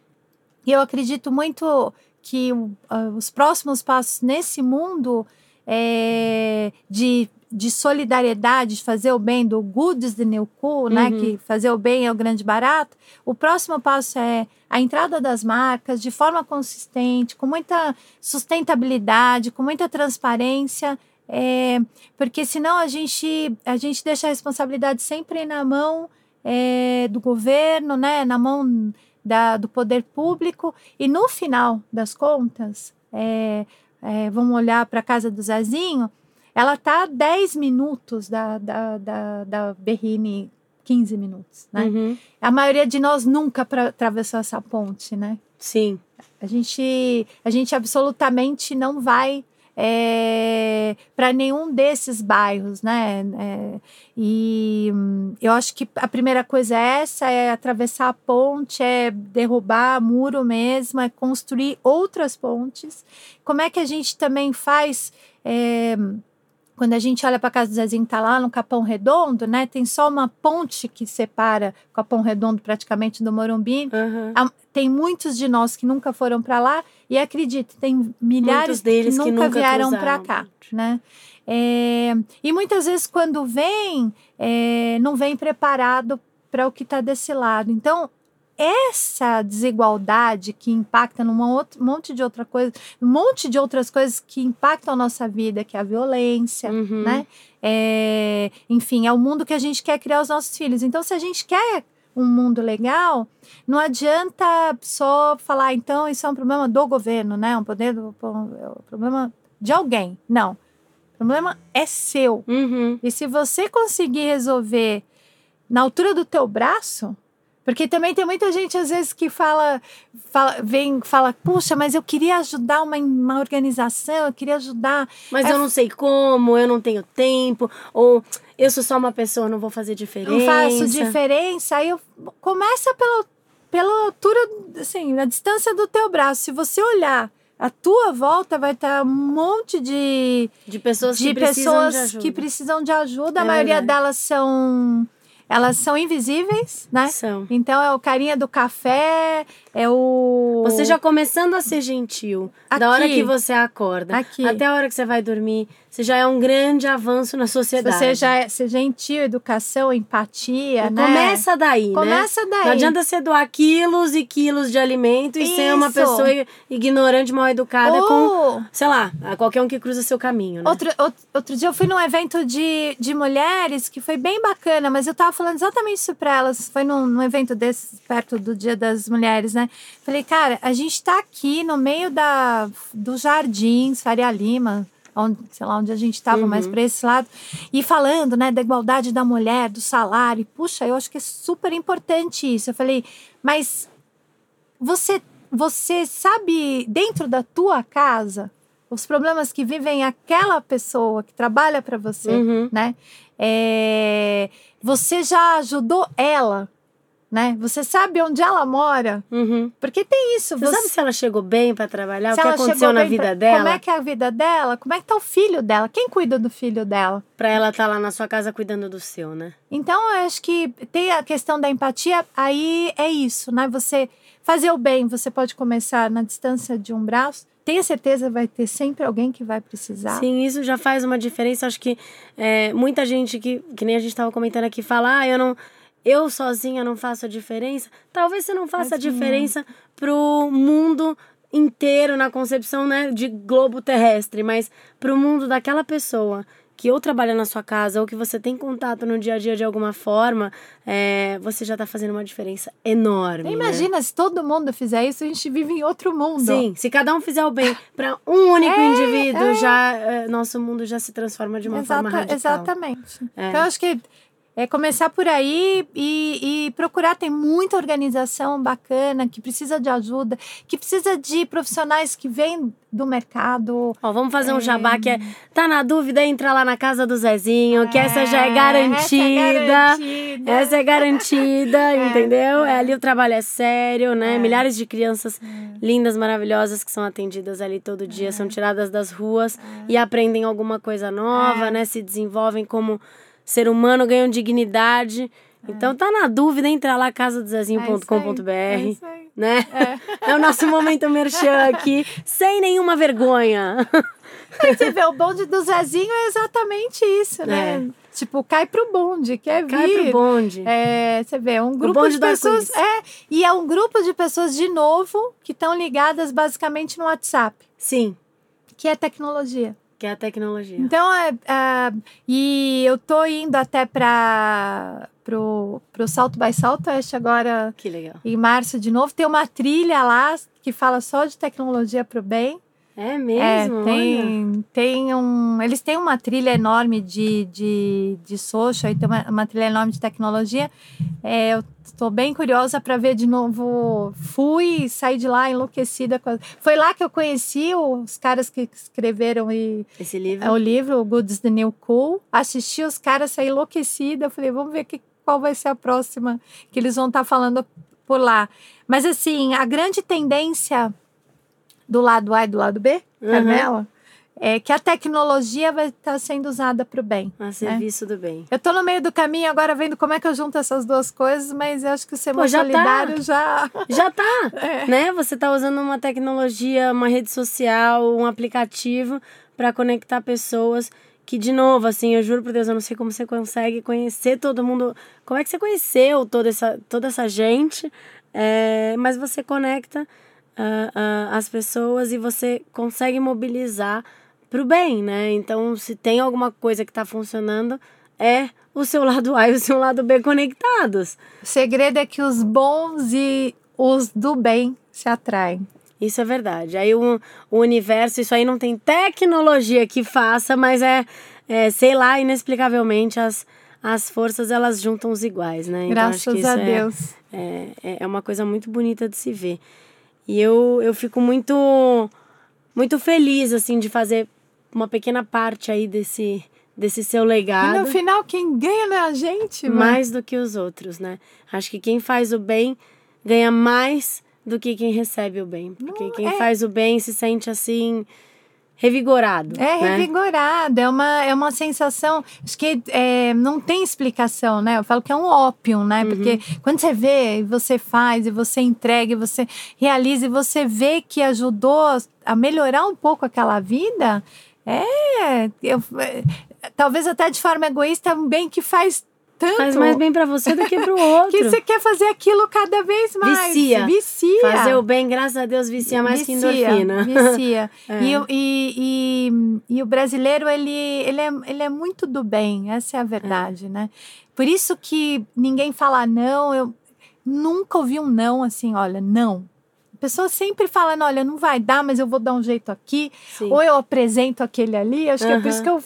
eu acredito muito que ah, os próximos passos nesse mundo é, de, de solidariedade, de fazer o bem, do good is the new cool, né? Uhum. Que fazer o bem é o grande barato. O próximo passo é a entrada das marcas de forma consistente, com muita sustentabilidade, com muita transparência. é, porque senão a gente, a gente deixa a responsabilidade sempre na mão é, do governo, né? Na mão da, do poder público e no final das contas, é, é, vamos olhar para a casa do Zezinho, ela está a 10 minutos da, da, da, da Berrine, 15 minutos, né? Uhum. A maioria de nós nunca pra, atravessou essa ponte, né? Sim. A gente, a gente absolutamente não vai para nenhum desses bairros, né? É, e hum, eu acho que a primeira coisa é essa, é atravessar a ponte, é derrubar muro mesmo, é construir outras pontes. Como é que a gente também faz é, quando a gente olha para a casa do Zezinho, tá lá no Capão Redondo, né? Tem só uma ponte que separa o Capão Redondo praticamente do Morumbi. Há- Tem muitos de nós que nunca foram para lá e acredite, tem milhares Muitos deles que que nunca, nunca vieram para cá, né? É, e muitas vezes quando vem, é, não vem preparado para o que está desse lado. Então essa desigualdade que impacta num monte de outra coisa, um monte de outras coisas que impactam a nossa vida, que é a violência, Uhum. né? É, enfim, é o mundo que a gente quer criar os nossos filhos. Então, se a gente quer um mundo legal, não adianta só falar, então, isso é um problema do governo, né? Um poder do, é um problema de alguém. Não. O problema é seu. Uhum. E se você conseguir resolver na altura do teu braço, porque também tem muita gente às vezes que fala, fala vem, fala, puxa, mas eu queria ajudar uma, uma organização, eu queria ajudar. Mas É eu não sei como, eu não tenho tempo, ou eu sou só uma pessoa, não vou fazer diferença. não faço diferença. Aí eu começa pela, pela altura, assim, a distância do teu braço. Se você olhar a tua volta, vai estar um monte de, De pessoas de que precisam pessoas de ajuda. que precisam de ajuda. A É maioria verdade. delas são elas são invisíveis, né? São. Então é o carinha do café, é o Você já começando a ser gentil, da hora Aqui. que você acorda Aqui. até a hora que você vai dormir, você já é um grande avanço na sociedade. você já é ser gentil, educação, empatia, né? Começa daí, né? Começa daí. Não adianta você doar quilos e quilos de alimento e ser uma pessoa ignorante, mal educada com, Ou- sei lá, qualquer um que cruza seu caminho, né? Outro, outro, outro dia eu fui num evento de, de mulheres que foi bem bacana, mas eu tava falando exatamente isso pra elas. Foi num, num evento desses, perto do Dia das Mulheres, né? Falei, cara, a gente tá aqui no meio da, dos jardins, Faria Lima, onde, sei lá, onde a gente tava, Uhum. mais pra esse lado, e falando, né, da igualdade da mulher, do salário. Puxa, eu acho que é super importante isso. Eu falei, mas você, você sabe, dentro da tua casa, os problemas que vivem aquela pessoa que trabalha para você, Uhum. né? É, você já ajudou ela, né? Você sabe onde ela mora? Uhum. Porque tem isso. Você, sabe se ela chegou bem pra trabalhar? se o que aconteceu na vida pra- dela? Como é que é a vida dela? Como é que tá o filho dela? Quem cuida do filho dela? Pra ela estar lá na sua casa cuidando do seu, né? Então, eu acho que tem a questão da empatia, aí é isso, né? Você fazer o bem, você pode começar na distância de um braço. Tenha certeza, vai ter sempre alguém que vai precisar. Sim, isso já faz uma diferença. Acho que é, muita gente que, que nem a gente estava comentando aqui, fala, ah, eu não. Eu sozinha não faço a diferença. Talvez você não faça a diferença pro mundo inteiro na concepção né, de globo terrestre, mas pro mundo daquela pessoa que ou trabalha na sua casa ou que você tem contato no dia a dia de alguma forma, é, você já está fazendo uma diferença enorme. né? Imagina, se todo mundo fizer isso, a gente vive em outro mundo. Sim, se cada um fizer o bem para um único É, indivíduo, é. já é, nosso mundo já se transforma de uma forma Exata- radical. Exatamente. É. Então, eu acho que é começar por aí e, e procurar. Tem muita organização bacana que precisa de ajuda, que precisa de profissionais que vêm do mercado. Ó, vamos fazer um jabá que é. Tá na dúvida? Entra lá na casa do Zezinho, que essa já é garantida. garantida. Essa é garantida, [laughs] entendeu? É, ali o trabalho é sério, né? É. Milhares de crianças lindas, maravilhosas que são atendidas ali todo dia, são tiradas das ruas e aprendem alguma coisa nova, É. né? Se desenvolvem como ser humano, ganham dignidade. Então tá na dúvida, entra lá casadozezinho.com.br, É aí. né? [laughs] É. o nosso momento merchan aqui, sem nenhuma vergonha. [laughs] Aí você vê, o bonde do Zezinho é exatamente isso, né? Tipo, cai pro bonde, quer vir. É. Cai pro bonde. É, você vê, um grupo bonde de pessoas. É, e é um grupo de pessoas, de novo, que estão ligadas basicamente no WhatsApp, Sim, que é tecnologia. Que é a tecnologia. Então, é, é, e eu tô indo até para pro, pro Salto by Southwest agora Que legal. em março de novo. Tem uma trilha lá que fala só de tecnologia pro bem. É É, mesmo? Olha. tem, tem um. Eles têm uma trilha enorme de, de, de social e tem uma, uma trilha enorme de tecnologia. É, eu estou bem curiosa para ver de novo. Fui saí de lá enlouquecida. Com a... Foi lá que eu conheci os caras que escreveram e, Esse livro. é, o livro, o Good is the New Cool. Assisti os caras, saí enlouquecida. Falei, vamos ver que, qual vai ser a próxima que eles vão estar falando por lá. Mas assim, a grande tendência do lado A e do lado B, Uhum. Carmela, é que a tecnologia vai estar sendo usada para o bem. A serviço do bem. Eu tô no meio do caminho agora vendo como é que eu junto essas duas coisas, mas eu acho que o Ser Pô, já tá. Solidário já. Já tá, [laughs] É. né? Você tá usando uma tecnologia, uma rede social, um aplicativo para conectar pessoas que, de novo, assim, eu juro por Deus, eu não sei como você consegue conhecer todo mundo. Como é que você conheceu toda essa, toda essa gente? É, mas você conecta ah, ah, as pessoas e você consegue mobilizar pro bem, né? Então, se tem alguma coisa que tá funcionando, é o seu lado A e o seu lado B conectados. O segredo é que os bons e os do bem se atraem. Isso é verdade. Aí o, o universo, isso aí não tem tecnologia que faça, mas é, é, sei lá, inexplicavelmente as, as forças elas juntam os iguais, né? Então, Graças a é- Deus. É, é, é uma coisa muito bonita de se ver. E eu, eu fico muito, muito feliz, assim, de fazer uma pequena parte aí desse, desse seu E legado. no final, quem ganha não é a gente, mano. mais do que os outros, né? Acho que quem faz o bem ganha mais do que quem recebe o bem. Porque Não, quem é. faz o bem se sente assim revigorado. É né? revigorado, é uma, é uma sensação. Acho que é, não tem explicação, né? Eu falo que é um ópio, né? Uhum. Porque quando você vê, e você faz, e você entrega, e você realiza, e você vê que ajudou a melhorar um pouco aquela vida, é. eu- é, talvez até de forma egoísta, um bem que faz tanto. Faz mais bem pra você do que pro [laughs] outro. Que você quer fazer aquilo cada vez mais. Vicia. Vicia. Fazer o bem, graças a Deus, vicia mais que endorfina. Vicia. [laughs] É. e, o- e, e, e o brasileiro, ele, ele, é, ele é muito do bem, essa é a verdade, né? Por isso que ninguém fala não, eu nunca ouvi um não assim, olha, não. A pessoa sempre falando, olha, não vai dar, mas eu vou dar um jeito aqui, Sim. ou eu apresento aquele ali, acho que é por isso que eu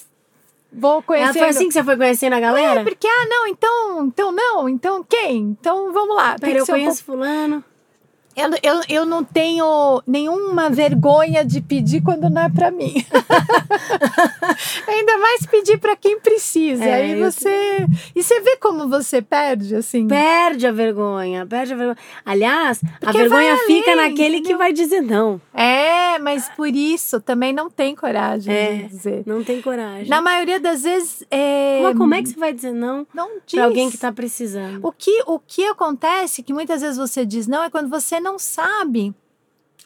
vou Ah, conhecer. foi assim que você foi conhecendo a galera? É, porque, ah, não, então, então não, então quem? Então vamos lá. tem Pera, que eu ser um conheço fulano. Eu, eu, eu não tenho nenhuma vergonha de pedir quando não é pra mim. [laughs] Ainda mais pedir pra quem precisa. É, Aí você. E você vê como você perde, assim. Perde a vergonha, perde a vergonha. Aliás, a Porque vergonha vai fica além, naquele que entendeu? vai dizer não. É, mas por isso também não tem coragem É. de dizer. Não tem coragem. Na maioria das vezes. É... Mas como é que você vai dizer não Não diz. pra alguém que tá precisando? O que, o que acontece, que muitas vezes você diz não, é quando você não sabe,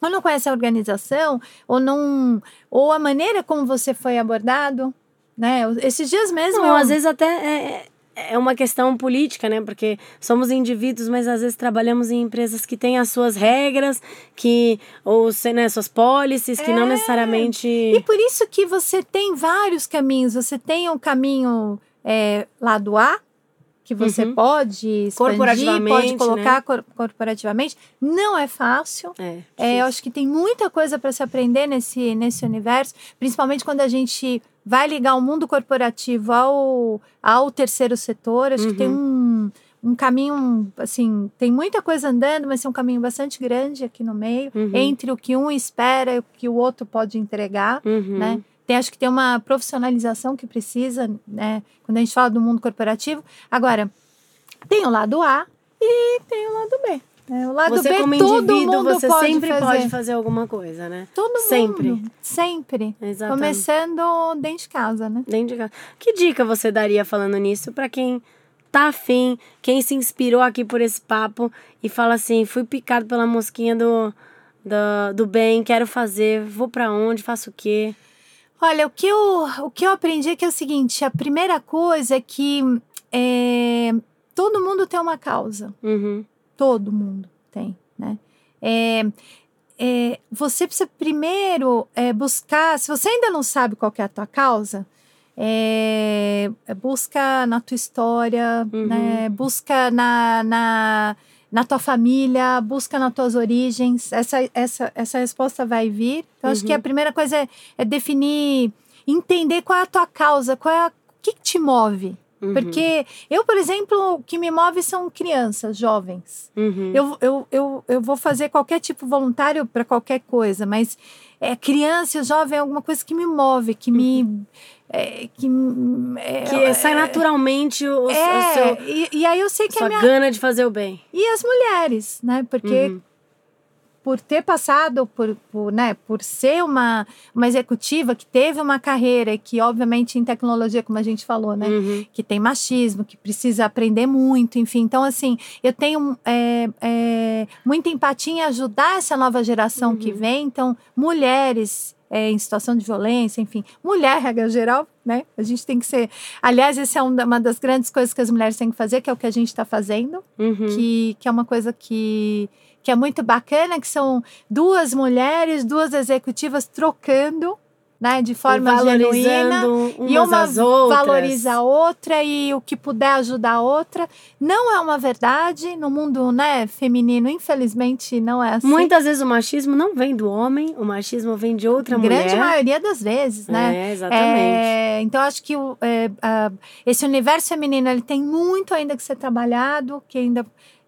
ou não conhece a organização, ou não. Ou a maneira como você foi abordado. Né? Esses dias mesmo. Não, eu- às vezes até é, é uma questão política, né? Porque somos indivíduos, mas às vezes trabalhamos em empresas que têm as suas regras, que ou né, suas policies, que não É. necessariamente. E por isso que você tem vários caminhos. Você tem um caminho é, lado A, que você Uhum. pode expandir, Corporativamente, pode colocar cor- corporativamente. Não é fácil. É, É, eu acho que tem muita coisa para se aprender nesse, nesse universo, principalmente quando a gente vai ligar o mundo corporativo ao, ao terceiro setor. Acho que tem um, um caminho, assim, tem muita coisa andando, mas tem um caminho bastante grande aqui no meio, Uhum. entre o que um espera e o que o outro pode entregar, Uhum. né? Tem, acho que tem uma profissionalização que precisa, né? Quando a gente fala do mundo corporativo. Agora, tem o lado A e tem o lado B. né? O lado Você, B, como todo indivíduo, mundo você pode sempre fazer. pode fazer alguma coisa, né? Todo Sempre. mundo. Sempre. Exatamente. Começando dentro de casa, né? Dentro de casa. Que dica você daria falando nisso pra quem tá afim, quem se inspirou aqui por esse papo e fala assim: fui picado pela mosquinha do, do, do bem, quero fazer, vou pra onde, faço o quê? Olha, o que eu, o que eu aprendi é que é o seguinte: a primeira coisa é que é, todo mundo tem uma causa. Uhum. Todo mundo tem, né? É, é, você precisa primeiro é, buscar. Se você ainda não sabe qual é a tua causa, é, busca na tua história, Uhum. né? Busca na, na, na tua família, busca nas tuas origens. Essa, essa, essa resposta vai vir. Então, acho que Uhum. a primeira coisa é, é definir, entender qual é a tua causa, qual é a, o que, que te move. Uhum. Porque eu, por exemplo, o que me move são crianças, jovens. Uhum. Eu, eu, eu, eu vou fazer qualquer tipo voluntário para qualquer coisa, mas é, criança jovem é alguma coisa que me move, que me. É, que é, que sai naturalmente o, o é, seu, e, e aí eu sei que sua a minha. gana de fazer o bem. E as mulheres, né? Porque Uhum. por ter passado por, por, né, por ser uma, uma executiva que teve uma carreira que, obviamente, em tecnologia, como a gente falou, né? Uhum. que tem machismo, que precisa aprender muito, enfim. Então, assim, eu tenho é, é, muita empatia em ajudar essa nova geração que vem. Então, mulheres é, em situação de violência, enfim, mulher, regra geral, né? A gente tem que ser. Aliás, essa é um uma das grandes coisas que as mulheres têm que fazer, que é o que a gente está fazendo, Uhum. que, que é uma coisa que. Que é muito bacana, que são duas mulheres, duas executivas trocando, né, de forma genuína e uma valoriza a outra e o que puder ajudar a outra. Não é uma verdade no mundo né, feminino, infelizmente, não é assim. Muitas vezes o machismo não vem do homem, o machismo vem de outra Grande mulher. maioria das vezes, né? É, exatamente. É, então, acho que o, é, a- esse universo feminino ele tem muito ainda que ser trabalhado, que ainda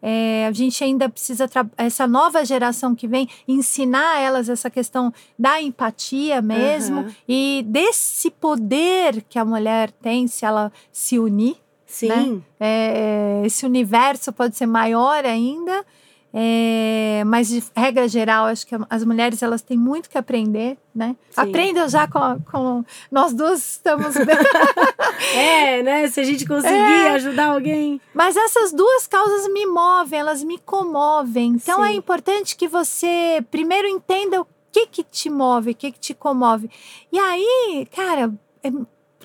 é, a gente ainda precisa, essa nova geração que vem, ensinar elas essa questão da empatia mesmo Aham. e desse poder que a mulher tem se ela se unir. Sim. É, esse universo pode ser maior ainda, é, mas de regra geral, acho que as mulheres elas têm muito que aprender, né? Sim. Aprendam já com, com nós duas estamos [laughs] É, né? Se a gente conseguir É. ajudar alguém. Mas essas duas causas me movem, elas me comovem. Então Sim. é importante que você primeiro entenda o que que te move, o que que te comove. E aí, cara, é-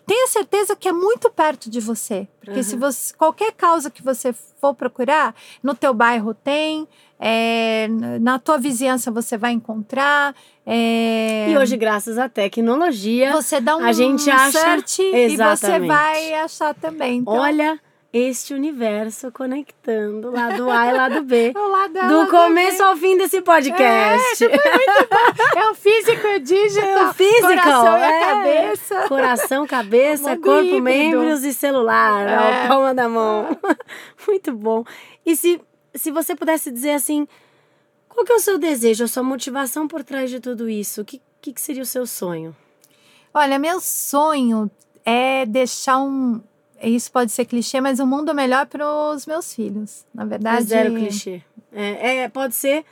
tenha certeza que é muito perto de você. Porque se você qualquer causa que você for procurar, no teu bairro tem, é, na tua vizinhança você vai encontrar. é, E hoje, graças à tecnologia, você dá um a gente acha- search e você Exatamente. vai achar também. Então, olha este universo conectando lado A e lado B. [laughs] ao lado dela, Do lado começo B. ao fim desse podcast. É o físico e o digital. É o physical, Coração e a é. cabeça. Coração, cabeça, corpo, híbrido. membros e celular. É. A palma da mão. [laughs] Muito bom. E se, se você pudesse dizer assim, qual que é o seu desejo, a sua motivação por trás de tudo isso? O que, que, que seria o seu sonho? Olha, meu sonho é deixar um. Isso pode ser clichê, mas um mundo melhor para os meus filhos. Na É verdade. zero clichê. É, é, pode ser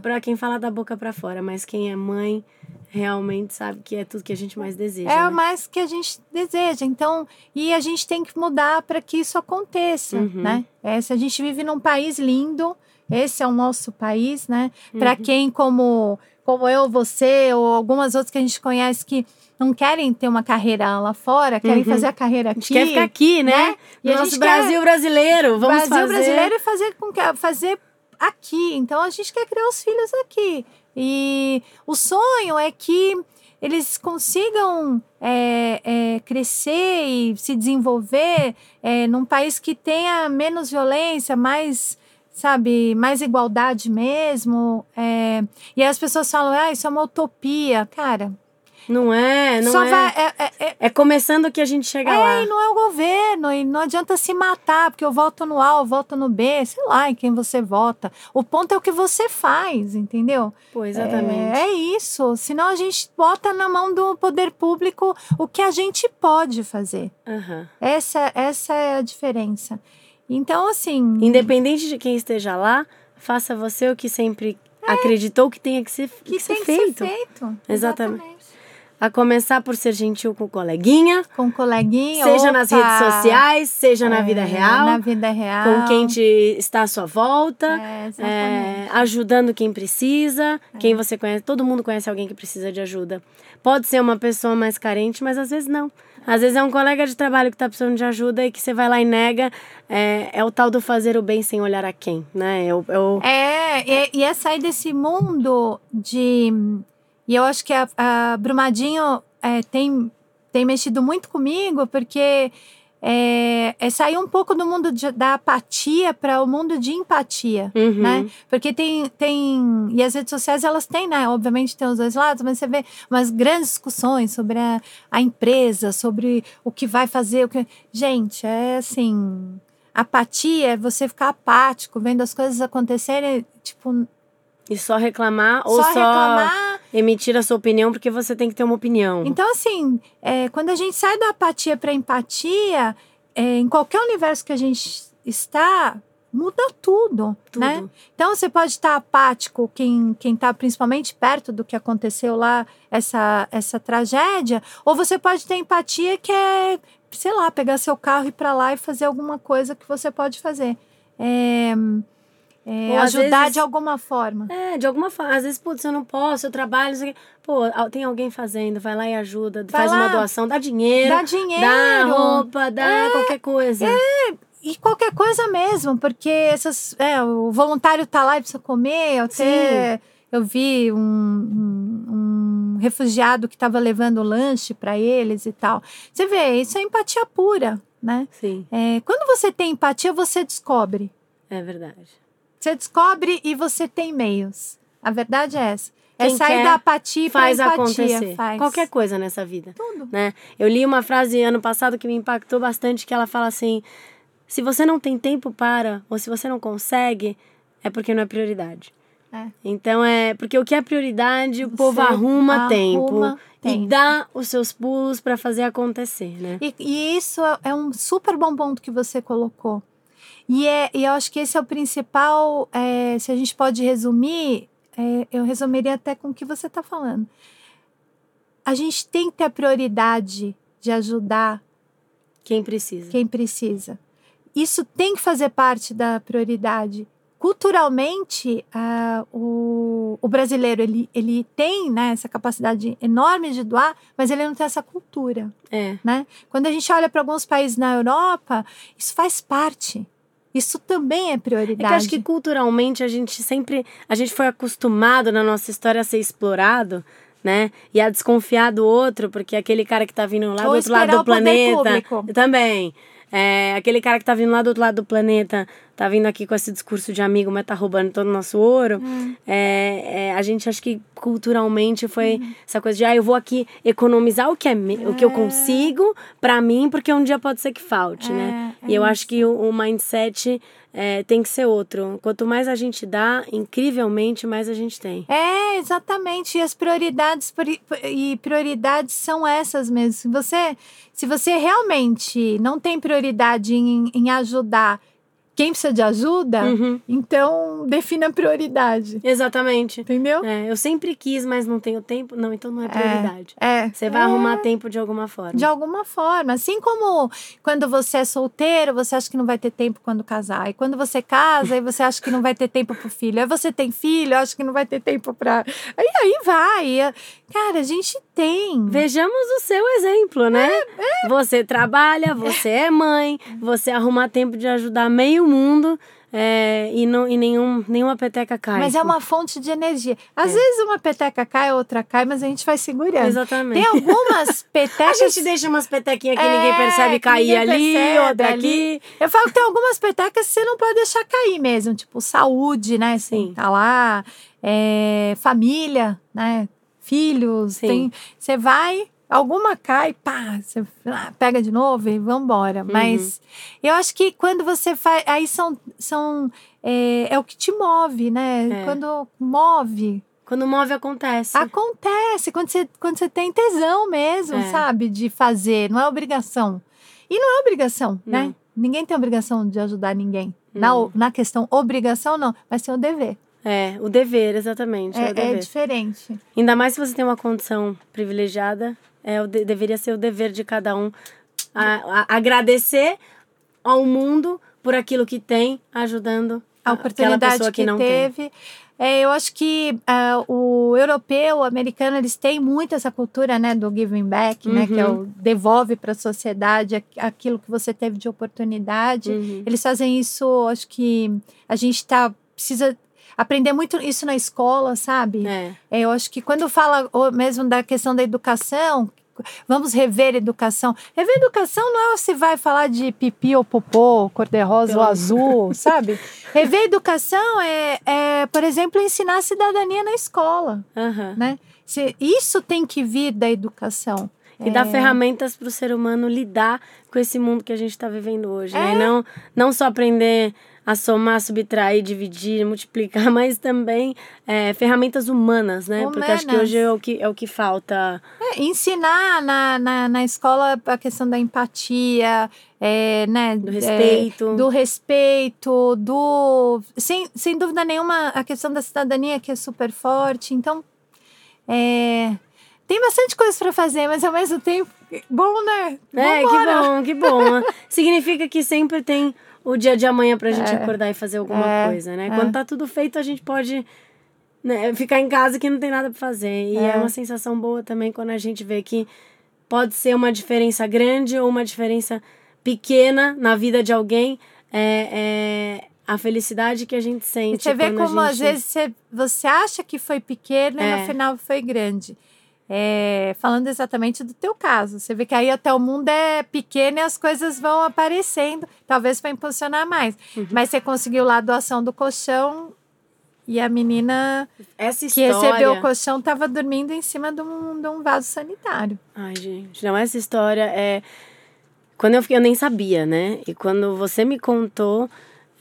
pra quem fala da boca pra fora, mas quem é mãe realmente sabe que é tudo que a gente mais deseja. É né? o mais que a gente deseja. Então, e a gente tem que mudar para que isso aconteça, Uhum. né? É, se a gente vive num país lindo, esse é o nosso país, né? Uhum. Para quem como como eu, você ou algumas outras que a gente conhece que não querem ter uma carreira lá fora, querem Uhum. fazer a carreira A aqui. gente quer ficar aqui, né? né? E No a nosso Brasil brasileiro. Vamos Brasil fazer. brasileiro e fazer com que fazer aqui. Então a gente quer criar os filhos aqui. E o sonho é que eles consigam é, é, crescer e se desenvolver é, num país que tenha menos violência, mais sabe, mais igualdade mesmo. é. E aí as pessoas falam, ah, isso é uma utopia. Cara, Não é, não só é. vai. É, é- é- É começando que a gente chega é, lá. e não é o governo, e não adianta se matar, porque eu voto no A, eu voto no B, sei lá em quem você vota. O ponto é o que você faz, entendeu? Pô, exatamente. É, é isso. Senão a gente bota na mão do poder público o que a gente pode fazer. Aham. Essa, essa é a diferença. Então, assim. Independente de quem esteja lá, faça você o que sempre acreditou que tenha que ser, É. que que ser tem feito. que ser feito. Exatamente. A começar por ser gentil com o coleguinha, Com coleguinha. seja nas opa, redes sociais, seja na é, vida real, Na vida real. com quem te está à sua volta. É, exatamente. É, ajudando quem precisa, quem você conhece, todo mundo conhece alguém que precisa de ajuda. Pode ser uma pessoa mais carente, mas às vezes não. Às vezes é um colega de trabalho que está precisando de ajuda e que você vai lá e nega. É, é o tal do fazer o bem sem olhar a quem, né? Eu, eu, É, e, e é sair desse mundo de. E eu acho que a, a Brumadinho é, tem, tem mexido muito comigo, porque é, é sair um pouco do mundo de- da apatia para o mundo de empatia. Uhum. Né? Porque tem, tem. E as redes sociais, elas têm, né? Obviamente tem os dois lados, mas você vê umas grandes discussões sobre a, a empresa, sobre o que vai fazer. O que... Gente, é assim. Apatia é você ficar apático, vendo as coisas acontecerem, tipo, E só reclamar ou só só, reclamar. emitir a sua opinião porque você tem que ter uma opinião. Então, assim, é, quando a gente sai da apatia para empatia, é, em qualquer universo que a gente está, muda tudo, Tudo. né? Então, você pode estar apático, quem quem está principalmente perto do que aconteceu lá, essa, essa tragédia, ou você pode ter empatia que é, sei lá, pegar seu carro e ir para lá e fazer alguma coisa que você pode fazer. É, é, ajudar vezes- de alguma forma. É, de alguma forma. Às vezes, putz, eu não posso, eu trabalho, não sei o quê. Pô, tem alguém fazendo, vai lá e ajuda, Vai faz lá. uma doação, dá dinheiro, Dá dinheiro. dá roupa, dá qualquer coisa. E qualquer coisa mesmo, porque essas, é, o voluntário tá lá e precisa comer. Eu, até, eu vi um, um- um refugiado que estava levando lanche para eles e tal. Você vê, isso é empatia pura, né? Sim, É, quando você tem empatia, você descobre. é verdade. Você descobre e você tem meios. A verdade é essa. É Quem sair quer, da apatia para Faz empatia. acontecer. Faz. Qualquer coisa nessa vida. Tudo. né? Eu li uma frase ano passado que me impactou bastante, que ela fala assim: se você não tem tempo para, ou se você não consegue, é porque não é prioridade. É. Então é porque o que é prioridade, o Você povo arruma, arruma tempo e tempo. dá os seus pulos para fazer acontecer, né? E, e isso é- é um super bom ponto que você colocou. E, é, e eu acho que esse é o principal. é, se a gente pode resumir, é, eu resumiria até com o que você está falando. A gente tem que ter a prioridade de ajudar Quem precisa. quem precisa. Isso tem que fazer parte da prioridade. Culturalmente, ah, o, o brasileiro ele, ele tem né, essa capacidade enorme de doar, mas ele não tem essa cultura É. né? Quando a gente olha para alguns países na Europa, isso faz parte. Isso também é É prioridade. que eu acho que culturalmente a gente sempre. A gente foi acostumado na nossa história a ser explorado, né? E a desconfiar do outro, porque aquele cara que tá vindo lá Ou do outro lado do planeta. público. Também. É, aquele cara que tá vindo lá do outro lado do planeta, tá vindo aqui com esse discurso de amigo, mas tá roubando todo o nosso ouro. Hum. É, é, a gente acho que culturalmente foi Uhum. essa coisa de, ah, eu vou aqui economizar o que, é me- o que eu consigo pra mim, porque um dia pode ser que falte, né? É, E é eu acho que o, o mindset é, tem que ser outro. Quanto mais a gente dá, incrivelmente, mais a gente tem. É, exatamente. E as prioridades pri- e prioridades são essas mesmo. Se você, se você realmente não tem prioridade em, em ajudar quem precisa de ajuda, Uhum. então defina a prioridade. Exatamente. Entendeu? É, eu sempre quis, mas não tenho tempo. Não, então não é prioridade. É. Você vai É. arrumar tempo de alguma forma. De alguma forma. Assim como quando você é solteiro, você acha que não vai ter tempo quando casar. E quando você casa, aí você acha que não vai ter tempo pro filho. Aí você tem filho, acha que não vai ter tempo pra. Aí, aí vai. Cara, a gente tem. Vejamos o seu exemplo, né? É, Você trabalha, você é mãe, você arruma tempo de ajudar meio mundo é, e, não, e nenhum, nenhuma peteca cai. Mas é uma fonte de energia. Às vezes uma peteca cai, outra cai, mas a gente vai segurando. Exatamente. Tem algumas [laughs] A petecas. gente deixa umas petequinhas que É, ninguém percebe cair ninguém ali, percebe outra ali. aqui. Eu falo que tem algumas petecas que você não pode deixar cair mesmo, tipo saúde, né? Sim. Assim, tá lá, é, família, né? Filhos, Sim. tem. Você vai, alguma cai, pá, você pega de novo e vambora. Uhum. Mas eu acho que quando você faz. Aí são. são é, é o que te move, né? É. Quando move, Quando move, acontece. Acontece quando você, quando você tem tesão mesmo, É. sabe? De fazer, não é obrigação. E não é obrigação, né? Não. Ninguém tem obrigação de ajudar ninguém. Na, Não. na questão obrigação, não, mas tem o dever. É, o dever, exatamente. É, É, é dever. diferente. Ainda mais se você tem uma condição privilegiada, é, o de- deveria ser o dever de cada um a- a- agradecer ao mundo por aquilo que tem, ajudando A oportunidade pessoa que, que, não tem. teve. É, eu acho que ah, o europeu, o americano, eles têm muito essa cultura, né, do giving back, né, que é Uhum. o devolve para a sociedade aqu- aquilo que você teve de oportunidade. Uhum. Eles fazem isso, acho que a gente tá precisa aprender muito isso na escola, sabe? É. É, eu acho que quando fala mesmo da questão da educação, vamos rever educação. Rever educação não é você vai falar de pipi ou popô, cor-de-rosa ou azul, [laughs] sabe? Rever educação é, é, por exemplo, ensinar cidadania na escola, Aham. né? Se- Isso tem que vir da educação. E dar ferramentas para o ser humano lidar com esse mundo que a gente está vivendo hoje, né? É. E não, não só aprender a somar, subtrair, dividir, multiplicar, [laughs] mas também é, ferramentas humanas, né? Porque acho que Humanas. hoje é o que, é o que falta. É, ensinar na, na, na escola a questão da empatia, é, né? Do é, respeito. do respeito, do. Sem, sem dúvida nenhuma, a questão da cidadania que é super forte. Então, é, tem bastante coisa para fazer, mas ao mesmo tempo, bom, né? É, que Vambora. bom, que bom. [laughs] Significa que sempre tem o dia de amanhã pra gente É. acordar e fazer alguma É, coisa, né? é. Quando tá tudo feito, a gente pode né, ficar em casa que não tem nada pra fazer. E é. É. uma sensação boa também quando a gente vê que pode ser uma diferença grande ou uma diferença pequena na vida de alguém. É, é a felicidade que a gente E sente. você vê como às gente- vezes você, você acha que foi pequeno e É. no final foi grande. É, falando exatamente do teu caso, você vê que aí até o mundo é pequeno e as coisas vão aparecendo, talvez para impulsionar mais. Uhum. Mas você conseguiu lá a doação do colchão e a menina Essa que história... recebeu o colchão estava dormindo em cima de um, de um vaso sanitário. Ai, gente, não, essa história é. Quando eu fiquei, eu nem sabia, né? E quando você me contou.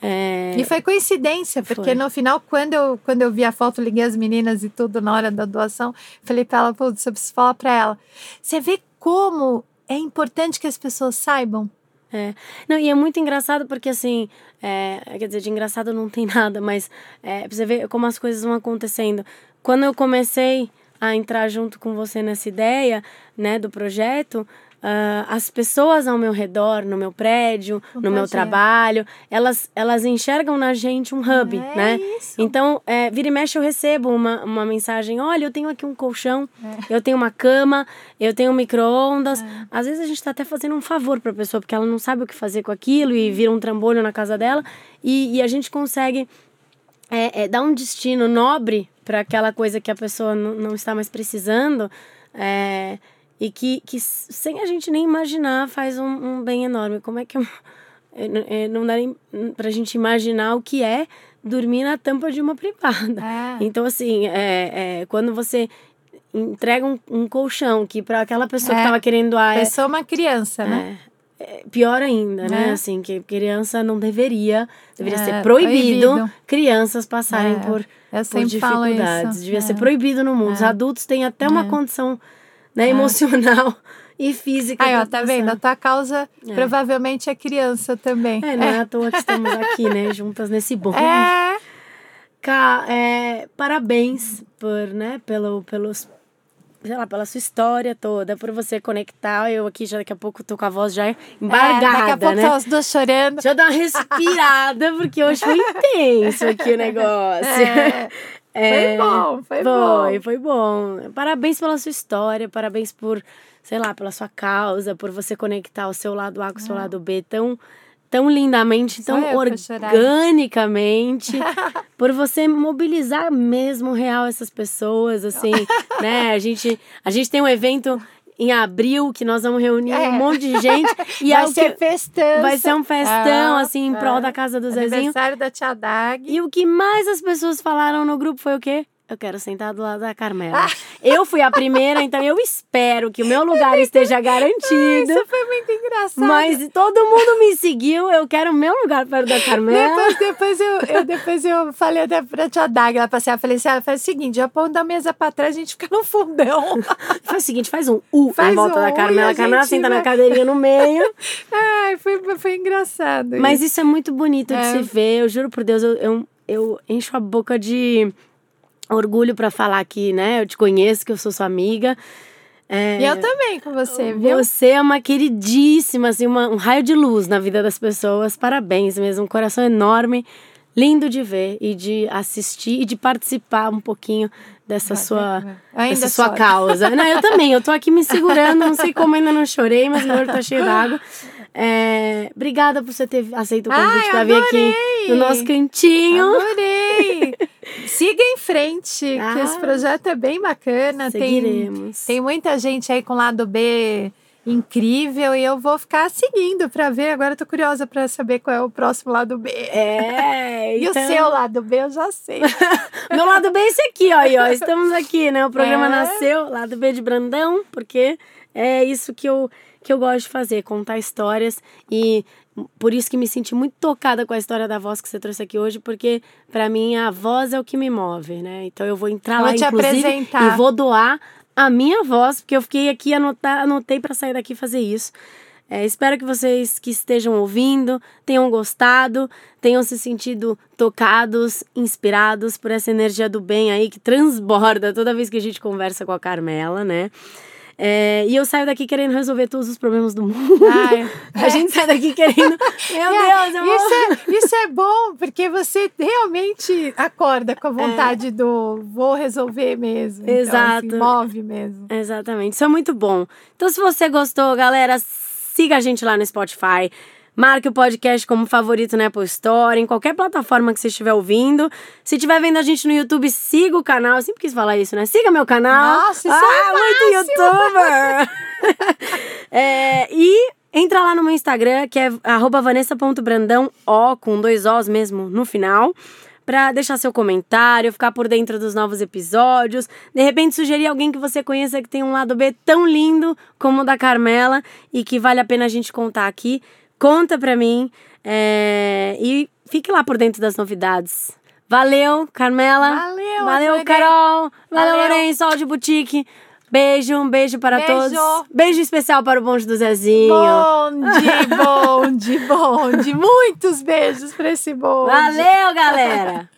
É... E foi coincidência, porque Foi. no final, quando eu, quando eu vi a foto, liguei as meninas e tudo na hora da doação, falei pra ela, putz, eu preciso falar pra ela. Você vê como é importante que as pessoas saibam? É. Não, e é muito engraçado porque, assim, é, quer dizer, de engraçado não tem [laughs] nada, mas é, pra você ver como as coisas vão acontecendo. Quando eu comecei a entrar junto com você nessa ideia, né, do projeto, ah, as pessoas ao meu redor, no meu prédio, no meu Contagia. trabalho, elas, elas enxergam na gente um hub, É né? isso. Então, é, vira e mexe eu recebo uma, uma mensagem, olha, eu tenho aqui um colchão, É. eu tenho uma cama, eu tenho um micro-ondas. Às vezes a gente tá até fazendo um favor pra pessoa, porque ela não sabe o que fazer com aquilo e vira um trambolho na casa dela. E, e a gente consegue é, é, dar um destino nobre para aquela coisa que a pessoa não, não está mais precisando. é, e que, que sem a gente nem imaginar faz um, um bem enorme. Como é que eu, [laughs] é, é, não dá nem pra gente imaginar o que é dormir na tampa de uma privada. É. Então, assim, é, é, quando você entrega um, um colchão que para aquela pessoa que É. estava querendo doar é, Pessoa é uma criança, né? é pior ainda, né? É. Assim, que criança não deveria, deveria É, ser proibido, proibido. crianças passarem É, por, por dificuldades. Devia é. ser proibido no mundo. Os É. adultos têm até uma É. condição né, emocional [laughs] e física. Aí, ó, tá vendo? A tua causa É. provavelmente é criança também. É, não é à toa que estamos aqui, né? [laughs] Juntas nesse bonde. É. Cá, é, parabéns por, né, pelo, pelos, sei lá, pela sua história toda, por você conectar. Eu aqui já daqui a pouco tô com a voz já embargada, É, daqui a pouco né? tá os dois chorando. Deixa eu dar uma respirada, porque hoje foi [laughs] intenso aqui o negócio. É, foi bom, foi bom. Foi, foi bom. Parabéns pela sua história, parabéns por, sei lá, pela sua causa, por você conectar o seu lado A com o seu lado B tão, tão lindamente, Só tão organicamente, [laughs] por você mobilizar mesmo real essas pessoas, assim, [laughs] né? A gente, a gente tem um evento em abril que nós vamos reunir É. um monte de gente [laughs] e Vai é ser festão. vai ser um festão Ah, assim em prol é. da casa do Zezinho. Aniversário da tia Dag. E o que mais as pessoas falaram no grupo foi o quê? Eu quero sentar do lado da Carmela. Eu fui a primeira, então eu espero que o meu lugar esteja garantido. Isso foi muito engraçado. Mas todo mundo me seguiu, eu quero o meu lugar perto da Carmela. Depois, depois, eu, eu, depois eu falei até pra tia Dag, ela passear, eu falei assim, ela faz o seguinte, já põe da mesa pra trás, a gente fica no fundão. [laughs] Faz o seguinte, faz um U Faz em volta um da Carmela. a Carmela senta vai- na cadeirinha no meio. [laughs] Ai, foi, foi engraçado. Mas isso é muito bonito de É. se ver. Eu juro por Deus, eu, eu, eu encho a boca de orgulho pra falar que, né? Eu te conheço, que eu sou sua amiga. É, E eu também com você, viu? Você é uma queridíssima, assim, uma- um raio de luz na vida das pessoas. Parabéns mesmo, um coração enorme, lindo de ver e de assistir e de participar um pouquinho dessa sua, Ainda dessa sua causa. Não, eu também, eu tô aqui me segurando, não sei como ainda não chorei, mas meu olho tá cheio d'água. [laughs] É, obrigada por você ter aceito o convite pra vir aqui no nosso cantinho. Adorei! [laughs] Siga em frente, que Ah, esse projeto é bem bacana. Tem, Seguiremos. tem muita gente aí com lado B incrível e eu vou ficar seguindo pra ver. Agora eu tô curiosa pra saber qual é o próximo lado B. É, [laughs] E então... o seu lado B eu já sei. [laughs] Meu lado B é esse aqui, ó, aí, ó. Estamos aqui, né? O programa É. nasceu, lado B de Brandão, porque é isso que eu, que eu gosto de fazer, contar histórias. E por isso que me senti muito tocada com a história da voz que você trouxe aqui hoje, porque pra mim a voz é o que me move, né? Então eu vou entrar Vou lá, te inclusive, apresentar. e vou doar a minha voz, porque eu fiquei aqui, anotar, anotei pra sair daqui e fazer isso. É, espero que vocês que estejam ouvindo tenham gostado, tenham se sentido tocados, inspirados por essa energia do bem aí que transborda toda vez que a gente conversa com a Carmela, né? É, e eu saio daqui querendo resolver todos os problemas do mundo. Ai, [laughs] a gente sai daqui querendo. Meu Deus, eu vou. isso, é, isso é bom, porque você realmente acorda com a vontade do vou resolver mesmo. Então, Exato. assim, move mesmo. Exatamente, isso é muito bom. Então, se você gostou, galera, siga a gente lá no Spotify. Marque o podcast como favorito na Apple Store, em qualquer plataforma que você estiver ouvindo. Se estiver vendo a gente no YouTube, siga o canal. Eu sempre quis falar isso, né? Siga meu canal. Nossa, isso ah, é muito youtuber! [laughs] É, e entra lá no meu Instagram, que é vanessa.brandão, ó, com dois Os mesmo no final. Pra deixar seu comentário, ficar por dentro dos novos episódios. De repente, sugerir alguém que você conheça que tem um lado B tão lindo como o da Carmela e que vale a pena a gente contar aqui. Conta pra mim é, e fique lá por dentro das novidades. Valeu, Carmela. Valeu, Valeu. Carol. Valeu, Valeu. Lourenço, Áudio Boutique. Beijo, um beijo para Beijo. todos. Beijo especial para o bonde do Zezinho. Bonde, bonde, bonde. Muitos beijos pra esse bonde. Valeu, galera!